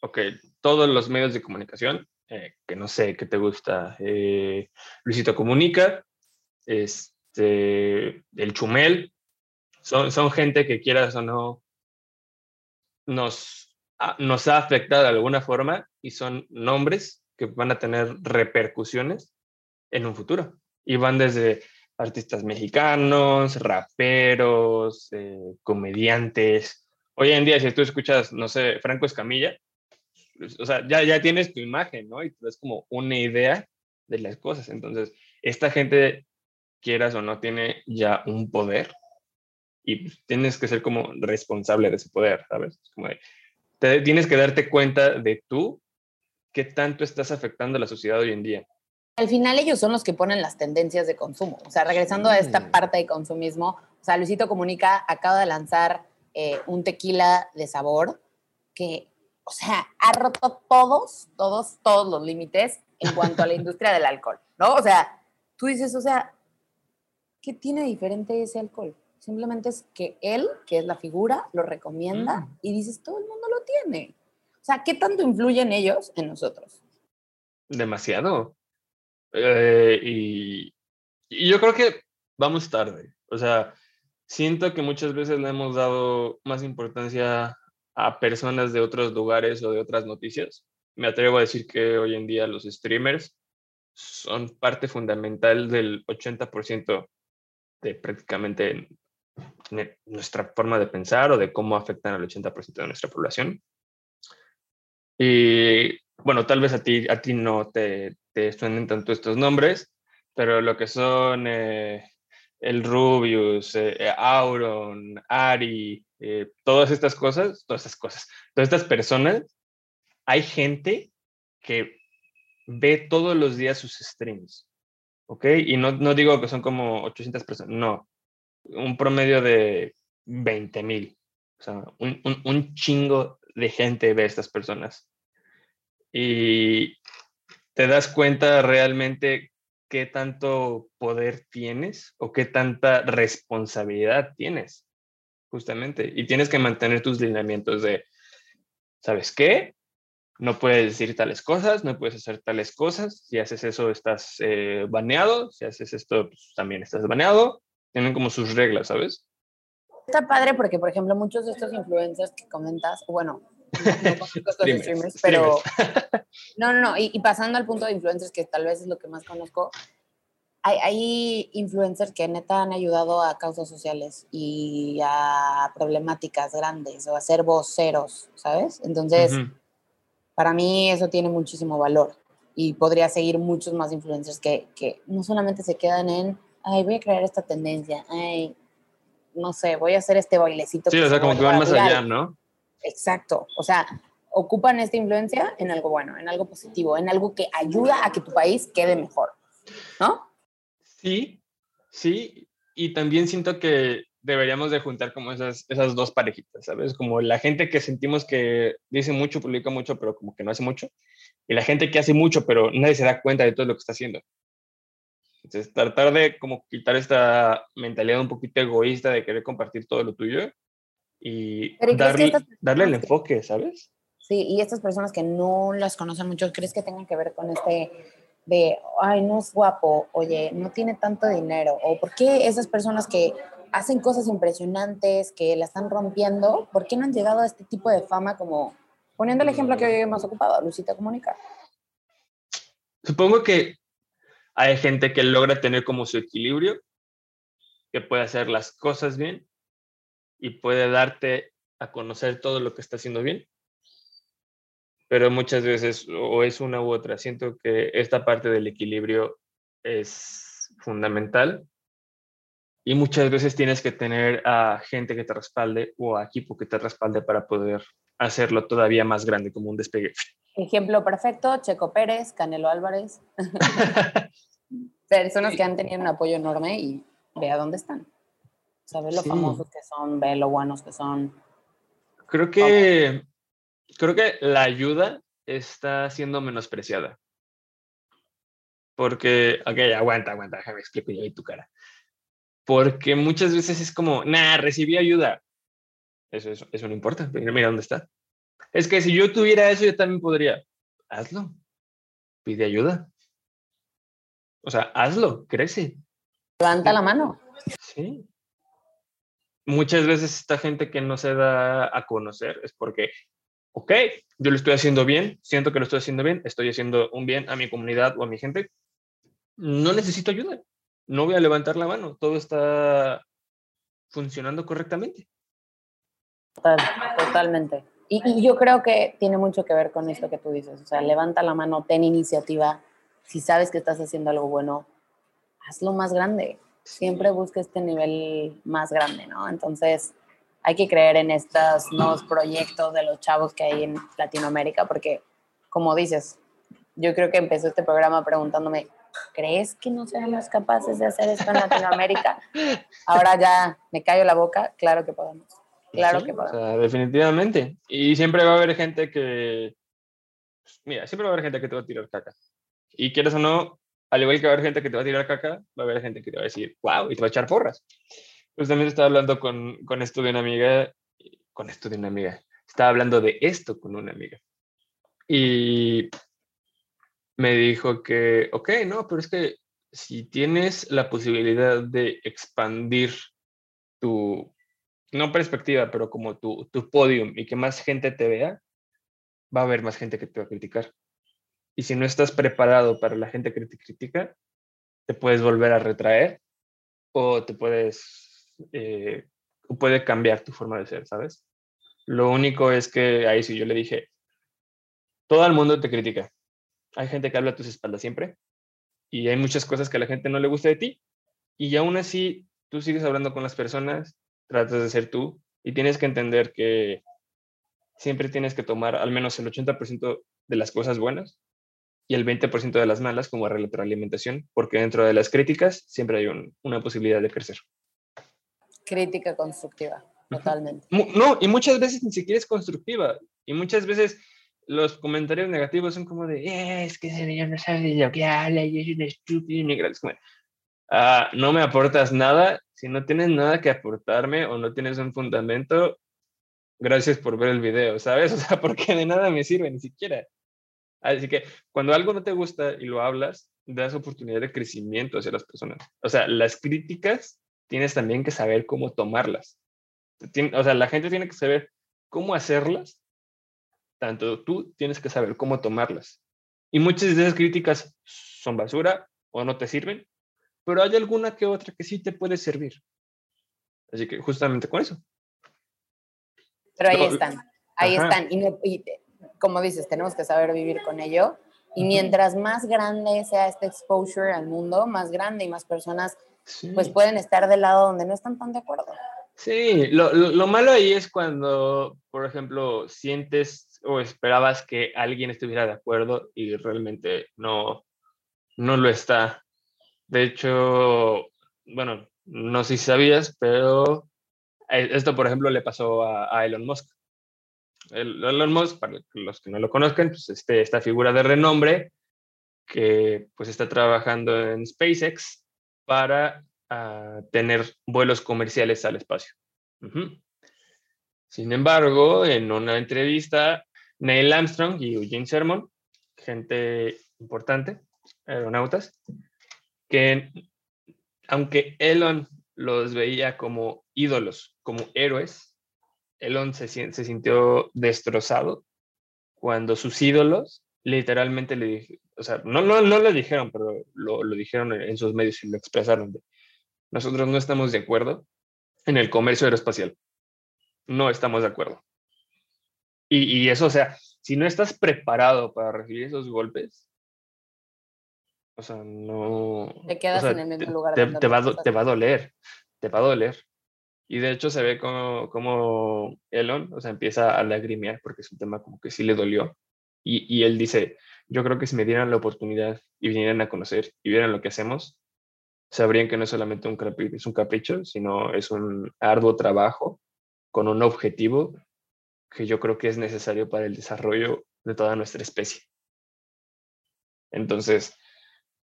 ok, todos los medios de comunicación, eh, que no sé, qué te gusta, eh, Luisito Comunica, este, el Chumel, son, son gente que quieras o no, nos, nos ha afectado de alguna forma y son nombres que van a tener repercusiones en un futuro. Y van desde artistas mexicanos, raperos, eh, comediantes. Hoy en día, si tú escuchas, no sé, Franco Escamilla, pues, o sea, ya, ya tienes tu imagen, ¿no? Y tú es como una idea de las cosas. Entonces, esta gente, quieras o no, tiene ya un poder y tienes que ser como responsable de ese poder, ¿sabes? Como te, tienes que darte cuenta de tú qué tanto estás afectando a la sociedad hoy en día. Al final ellos son los que ponen las tendencias de consumo. O sea, regresando a esta parte de consumismo, o sea, Luisito Comunica acaba de lanzar eh, un tequila de sabor que, o sea, ha roto todos, todos, todos los límites en cuanto a la industria del alcohol, ¿no? O sea, tú dices, o sea, ¿qué tiene diferente ese alcohol? Simplemente es que él, que es la figura, lo recomienda mm. y dices, todo el mundo lo tiene. O sea, ¿qué tanto influyen ellos en nosotros? Demasiado. Eh, y, y, yo creo que vamos tarde. O sea, siento que muchas veces le hemos dado más importancia a personas de otros lugares o de otras noticias. Me atrevo a decir que hoy en día los streamers son parte fundamental del 80% de prácticamente nuestra forma de pensar o de cómo afectan al 80% de nuestra población. Y bueno, tal vez a ti, a ti no te, te suenen tanto estos nombres, pero lo que son eh, el Rubius, eh, eh, Auron, Ari, todas estas cosas, todas estas cosas, todas estas personas, hay gente que ve todos los días sus streams, ¿ok? Y no, no digo que son como 800 personas, no, un promedio de 20 mil. O sea, un, un, chingo de gente ve estas personas. Y te das cuenta realmente qué tanto poder tienes o qué tanta responsabilidad tienes, justamente. Y tienes que mantener tus lineamientos de, ¿sabes qué? No puedes decir tales cosas, no puedes hacer tales cosas. Si haces eso, estás eh, baneado. Si haces esto, pues, también estás baneado tienen como sus reglas, ¿sabes? Está padre porque, por ejemplo, muchos de estos influencers que comentas, bueno, no, streamers, pero no, no, no, y, pasando al punto de influencers, que tal vez es lo que más conozco, hay, hay, influencers que neta han ayudado a causas sociales y a problemáticas grandes o a ser voceros, ¿sabes? Entonces, para mí eso tiene muchísimo valor y podría seguir muchos más influencers que, que no solamente se quedan en ay, voy a crear esta tendencia, ay, no sé, voy a hacer este bailecito. Sí, o sea, como que van más allá, ¿no? Exacto, o sea, ocupan esta influencia en algo bueno, en algo positivo, en algo que ayuda a que tu país quede mejor, ¿no? Sí, sí, y también siento que deberíamos de juntar como esas, esas dos parejitas, ¿sabes? Como la gente que sentimos que dice mucho, publica mucho, pero como que no hace mucho, y la gente que hace mucho, pero nadie se da cuenta de todo lo que está haciendo. Entonces, tratar de como quitar esta mentalidad un poquito egoísta de querer compartir todo lo tuyo y darle, darle el enfoque, ¿sabes? Sí, y estas personas que no las conocen mucho, ¿crees que tengan que ver con este de, ay, no es guapo, oye, no tiene tanto dinero? ¿O por qué esas personas que hacen cosas impresionantes, que la están rompiendo, por qué no han llegado a este tipo de fama como, poniendo el ejemplo que hoy hemos ocupado, Lucita Comunica? Supongo que hay gente que logra tener como su equilibrio, que puede hacer las cosas bien y puede darte a conocer todo lo que está haciendo bien. Pero muchas veces o es una u otra. Siento que esta parte del equilibrio es fundamental y muchas veces tienes que tener a gente que te respalde o a equipo que te respalde para poder hacerlo todavía más grande, como un despegue. Ejemplo perfecto, Checo Pérez, Canelo Álvarez. Personas que han tenido un apoyo enorme y ve a dónde están. Ve lo famosos que son, ve lo buenos que son. Creo que, creo que la ayuda está siendo menospreciada. Porque, ok, aguanta, aguanta, déjame explicar yo ahí tu cara. Porque muchas veces es como, nah, recibí ayuda. Eso, eso, eso no importa, mira dónde está. Es que si yo tuviera eso, yo también podría. Hazlo. Pide ayuda. O sea, hazlo, crece. Levanta la mano. Sí. Muchas veces esta gente que no se da a conocer es porque, ok, yo lo estoy haciendo bien, siento que lo estoy haciendo bien, estoy haciendo un bien a mi comunidad o a mi gente. No necesito ayuda. No voy a levantar la mano. Todo está funcionando correctamente. Total, totalmente. Y, yo creo que tiene mucho que ver con esto que tú dices, o sea, levanta la mano, ten iniciativa, si sabes que estás haciendo algo bueno, hazlo más grande, siempre busca este nivel más grande, ¿no? Entonces, hay que creer en estos nuevos proyectos de los chavos que hay en Latinoamérica, porque, como dices, yo creo que empezó este programa preguntándome, ¿crees que no seremos capaces de hacer esto en Latinoamérica? Ahora ya me callo la boca, claro que podemos. Claro que podemos. definitivamente. Y siempre va a haber gente que, mira, siempre va a haber gente que te va a tirar caca. Y quieres o no, al igual que va a haber gente que te va a tirar caca, va a haber gente que te va a decir, wow, y te va a echar porras. Pues también estaba hablando con, con esto de una amiga, con esto de una amiga, estaba hablando de esto con una amiga. Y me dijo que, ok, no, pero es que si tienes la posibilidad de expandir tu, no perspectiva, pero como tu, tu podium y que más gente te vea, va a haber más gente que te va a criticar. Y si no estás preparado para la gente que te critica, te puedes volver a retraer o te puedes, eh, puede cambiar tu forma de ser, ¿sabes? Lo único es que ahí sí yo le dije, todo el mundo te critica, hay gente que habla a tus espaldas siempre y hay muchas cosas que a la gente no le gusta de ti y aún así tú sigues hablando con las personas, tratas de ser tú y tienes que entender que siempre tienes que tomar al menos el 80% de las cosas buenas y el 20% de las malas como retroalimentación, porque dentro de las críticas siempre hay una posibilidad de crecer. Crítica constructiva, totalmente. No, y muchas veces ni siquiera es constructiva. Y muchas veces los comentarios negativos son como de, eh, es que ese niño no sabe de lo que habla y es un estúpido y ah, no me aportas nada, si no tienes nada que aportarme o no tienes un fundamento, gracias por ver el video, ¿sabes? O sea, porque de nada me sirve ni siquiera. Así que cuando algo no te gusta y lo hablas, das oportunidad de crecimiento hacia las personas. O sea, las críticas tienes también que saber cómo tomarlas. O sea, la gente tiene que saber cómo hacerlas tanto tú tienes que saber cómo tomarlas. Y muchas de esas críticas son basura o no te sirven, pero hay alguna que otra que sí te puede servir. Así que justamente con eso. Pero ahí están, ahí están. Y, como dices, tenemos que saber vivir con ello. Y mientras más grande sea este exposure al mundo, más grande y más personas pues pueden estar del lado donde no están tan de acuerdo. Sí, lo, lo, malo ahí es cuando, por ejemplo, sientes o esperabas que alguien estuviera de acuerdo y realmente no, no lo está. De hecho, bueno, no sé si sabías, pero e, esto, por ejemplo, le pasó a, Elon Musk. Elon Musk, para los que no lo conozcan, pues este, esta figura de renombre que pues está trabajando en SpaceX para ah, tener vuelos comerciales al espacio. Sin embargo, en una entrevista Neil Armstrong y Eugene Cermon, gente importante, aeronautas, que aunque Elon los veía como ídolos, como héroes, Elon se, se sintió destrozado cuando sus ídolos literalmente le dijeron, o sea, no, no, no lo dijeron, pero lo, lo dijeron en sus medios y lo expresaron. Nosotros no estamos de acuerdo en el comercio aeroespacial. No estamos de acuerdo. Y, eso, o sea, si no estás preparado para recibir esos golpes, o sea, no... Te quedas en el mismo lugar. Te, te, va, a doler, te va a doler. Y de hecho se ve como, como Elon, o sea, empieza a lagrimear porque es un tema como que sí le dolió. Y, y él dice, yo creo que si me dieran la oportunidad y vinieran a conocer y vieran lo que hacemos, sabrían que no es solamente un capricho, es un capricho, sino es un arduo trabajo con un objetivo que yo creo que es necesario para el desarrollo de toda nuestra especie. Entonces,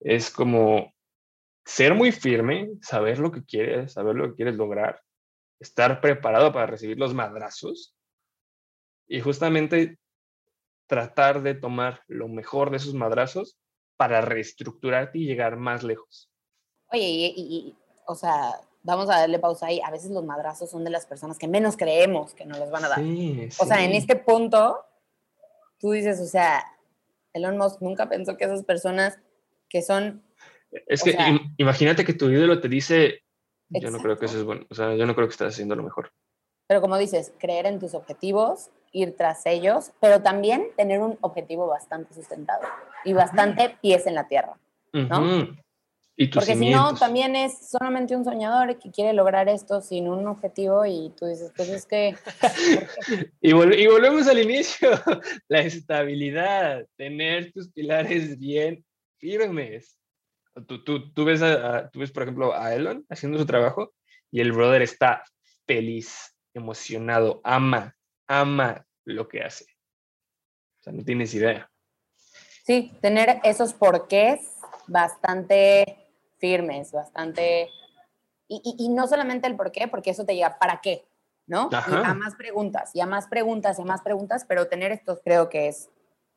es como ser muy firme, saber lo que quieres, saber lo que quieres lograr, estar preparado para recibir los madrazos y justamente tratar de tomar lo mejor de esos madrazos para reestructurarte y llegar más lejos. Oye, y, o sea, vamos a darle pausa ahí, a veces los madrazos son de las personas que menos creemos que nos los van a dar. O sea, en este punto, tú dices, o sea, Elon Musk nunca pensó que esas personas que son... Es que imagínate que tu ídolo te dice, yo no creo que eso es bueno, o sea, yo no creo que estés haciendo lo mejor. Pero como dices, creer en tus objetivos ir tras ellos, pero también tener un objetivo bastante sustentado y bastante pies en la tierra, ¿no? Y Porque si no, también es solamente un soñador que quiere lograr esto sin un objetivo y tú dices, pues es que... y, y, volvemos al inicio, la estabilidad, tener tus pilares bien firmes. Tú, tú, tú, ves, a, tú ves, por ejemplo, a Elon haciendo su trabajo y el brother está feliz, emocionado, ama, ama lo que hace. O sea, no tienes idea. Sí, tener esos porqués bastante firmes, bastante... Y, y, no solamente el por qué, porque eso te lleva para qué, ¿no? Y a más preguntas, y a más preguntas, y a más preguntas, pero tener estos creo que es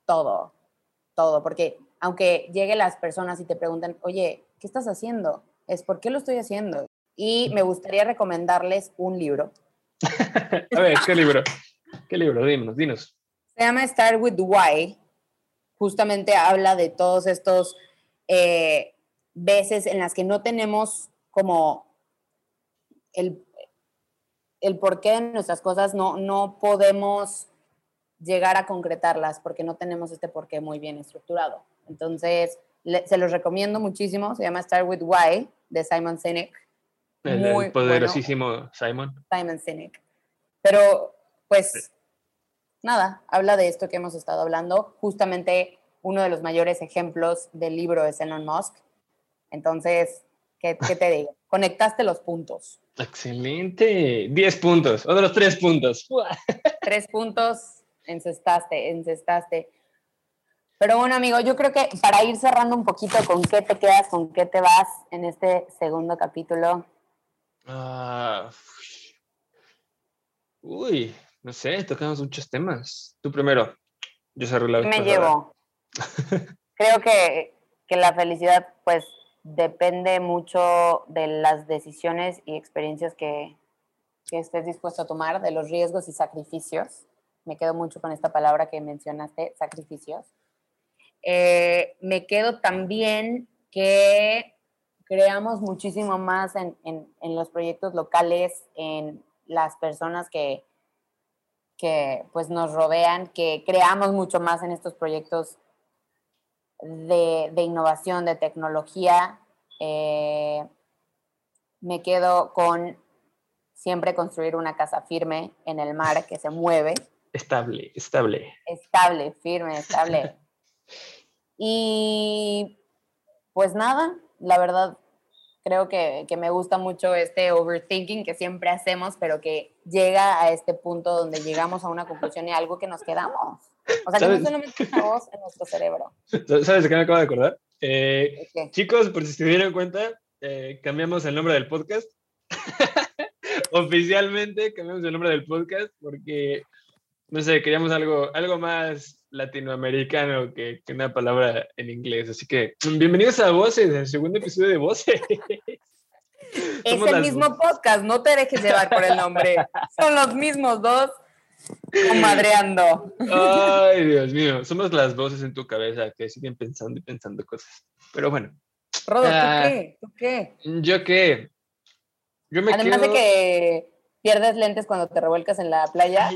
todo, todo, porque aunque lleguen las personas y te preguntan, oye, ¿qué estás haciendo? Es ¿por qué lo estoy haciendo? Y me gustaría recomendarles un libro. a ver, ¿qué libro? ¿Qué libro? Dinos, dinos. Se llama Start with Why. Justamente habla de todos estos eh, veces en las que no tenemos como el, el porqué de nuestras cosas, no, no podemos llegar a concretarlas porque no tenemos este porqué muy bien estructurado. Entonces, se los recomiendo muchísimo. Se llama Start with Why de Simon Sinek. El, poderosísimo Simon. Simon Sinek. Pero, pues, nada, habla de esto que hemos estado hablando. Justamente uno de los mayores ejemplos del libro es Elon Musk. Entonces, ¿qué, te digo? Conectaste los puntos. Excelente. Diez puntos, otros tres puntos. Tres puntos, encestaste, encestaste. Pero bueno, amigo, yo creo que para ir cerrando un poquito, ¿con qué te quedas, con qué te vas en este segundo capítulo? Ah, uy, no sé, tocamos muchos temas. Tú primero. Yo cerré la Me llevo. Creo que, que la felicidad, pues, depende mucho de las decisiones y experiencias que, que estés dispuesto a tomar, de los riesgos y sacrificios. Me quedo mucho con esta palabra que mencionaste, sacrificios. Eh, me quedo también que creamos muchísimo más en, en, en, los proyectos locales, en las personas que, que pues nos rodean, que creamos mucho más en estos proyectos de, de innovación, de tecnología. Eh, me quedo con siempre construir una casa firme en el mar que se mueve. Estable, estable. Estable, firme, estable. y pues nada, la verdad, creo que, que, me gusta mucho este overthinking que siempre hacemos, pero que llega a este punto donde llegamos a una conclusión y algo que nos quedamos. O sea, que no solamente una voz en nuestro cerebro. ¿Sabes de qué me acabo de acordar? Eh, chicos, por si se dieron cuenta, eh, cambiamos el nombre del podcast. Oficialmente cambiamos el nombre del podcast porque, no sé, queríamos algo, algo más latinoamericano que, que una palabra en inglés. Así que, bienvenidos a Voces, el segundo episodio de Voces. Es el mismo podcast, no te dejes llevar por el nombre. Son los mismos dos madreando. Ay, Dios mío, somos las voces en tu cabeza que siguen pensando y pensando cosas. Pero bueno. Rodo, ¿tú ah, qué? ¿Tú qué? ¿Yo qué? Yo me Además de que pierdes lentes cuando te revuelcas en la playa.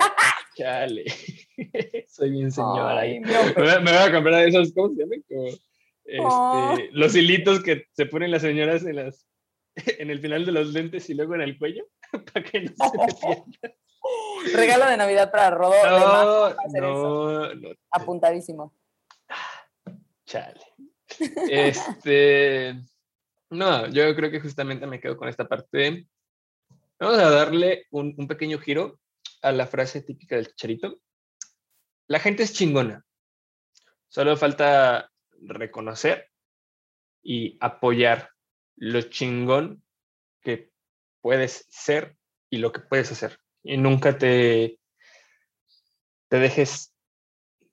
Ah, chale. Soy bien señora me, voy a comprar esos, ¿cómo se llaman? este, Los hilitos que se ponen las señoras en, las, en el final de los lentes y luego en el cuello, para que no se pierdan. Regalo de Navidad para Rodo. No, no, Apuntadísimo. Chale. Este. No, yo creo que justamente me quedo con esta parte. Vamos a darle un, un pequeño giro a la frase típica del chicharito. La gente es chingona. Solo falta reconocer y apoyar lo chingón que puedes ser y lo que puedes hacer y nunca te, te dejes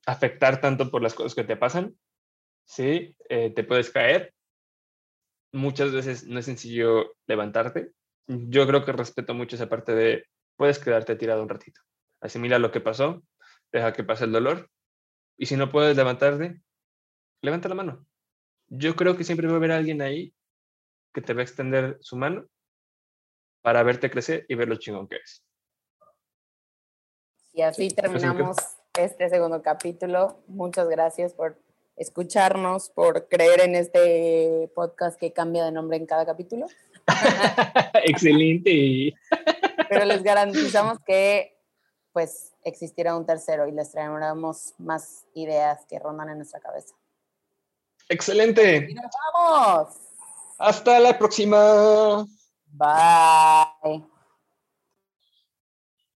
afectar tanto por las cosas que te pasan. Sí, eh, te puedes caer. Muchas veces no es sencillo levantarte. Yo creo que respeto mucho esa parte de puedes quedarte tirado un ratito. Asimila lo que pasó, deja que pase el dolor. Y si no puedes levantarte, levanta la mano. Yo creo que siempre va a haber alguien ahí que te va a extender su mano para verte crecer y ver lo chingón que es. Y así terminamos este segundo capítulo. Muchas gracias por escucharnos, por creer en este podcast que cambia de nombre en cada capítulo. Excelente. Pero les garantizamos que pues existirá un tercero y les traeremos más ideas que rondan en nuestra cabeza. Excelente. Y nos vamos. Hasta la próxima. Bye.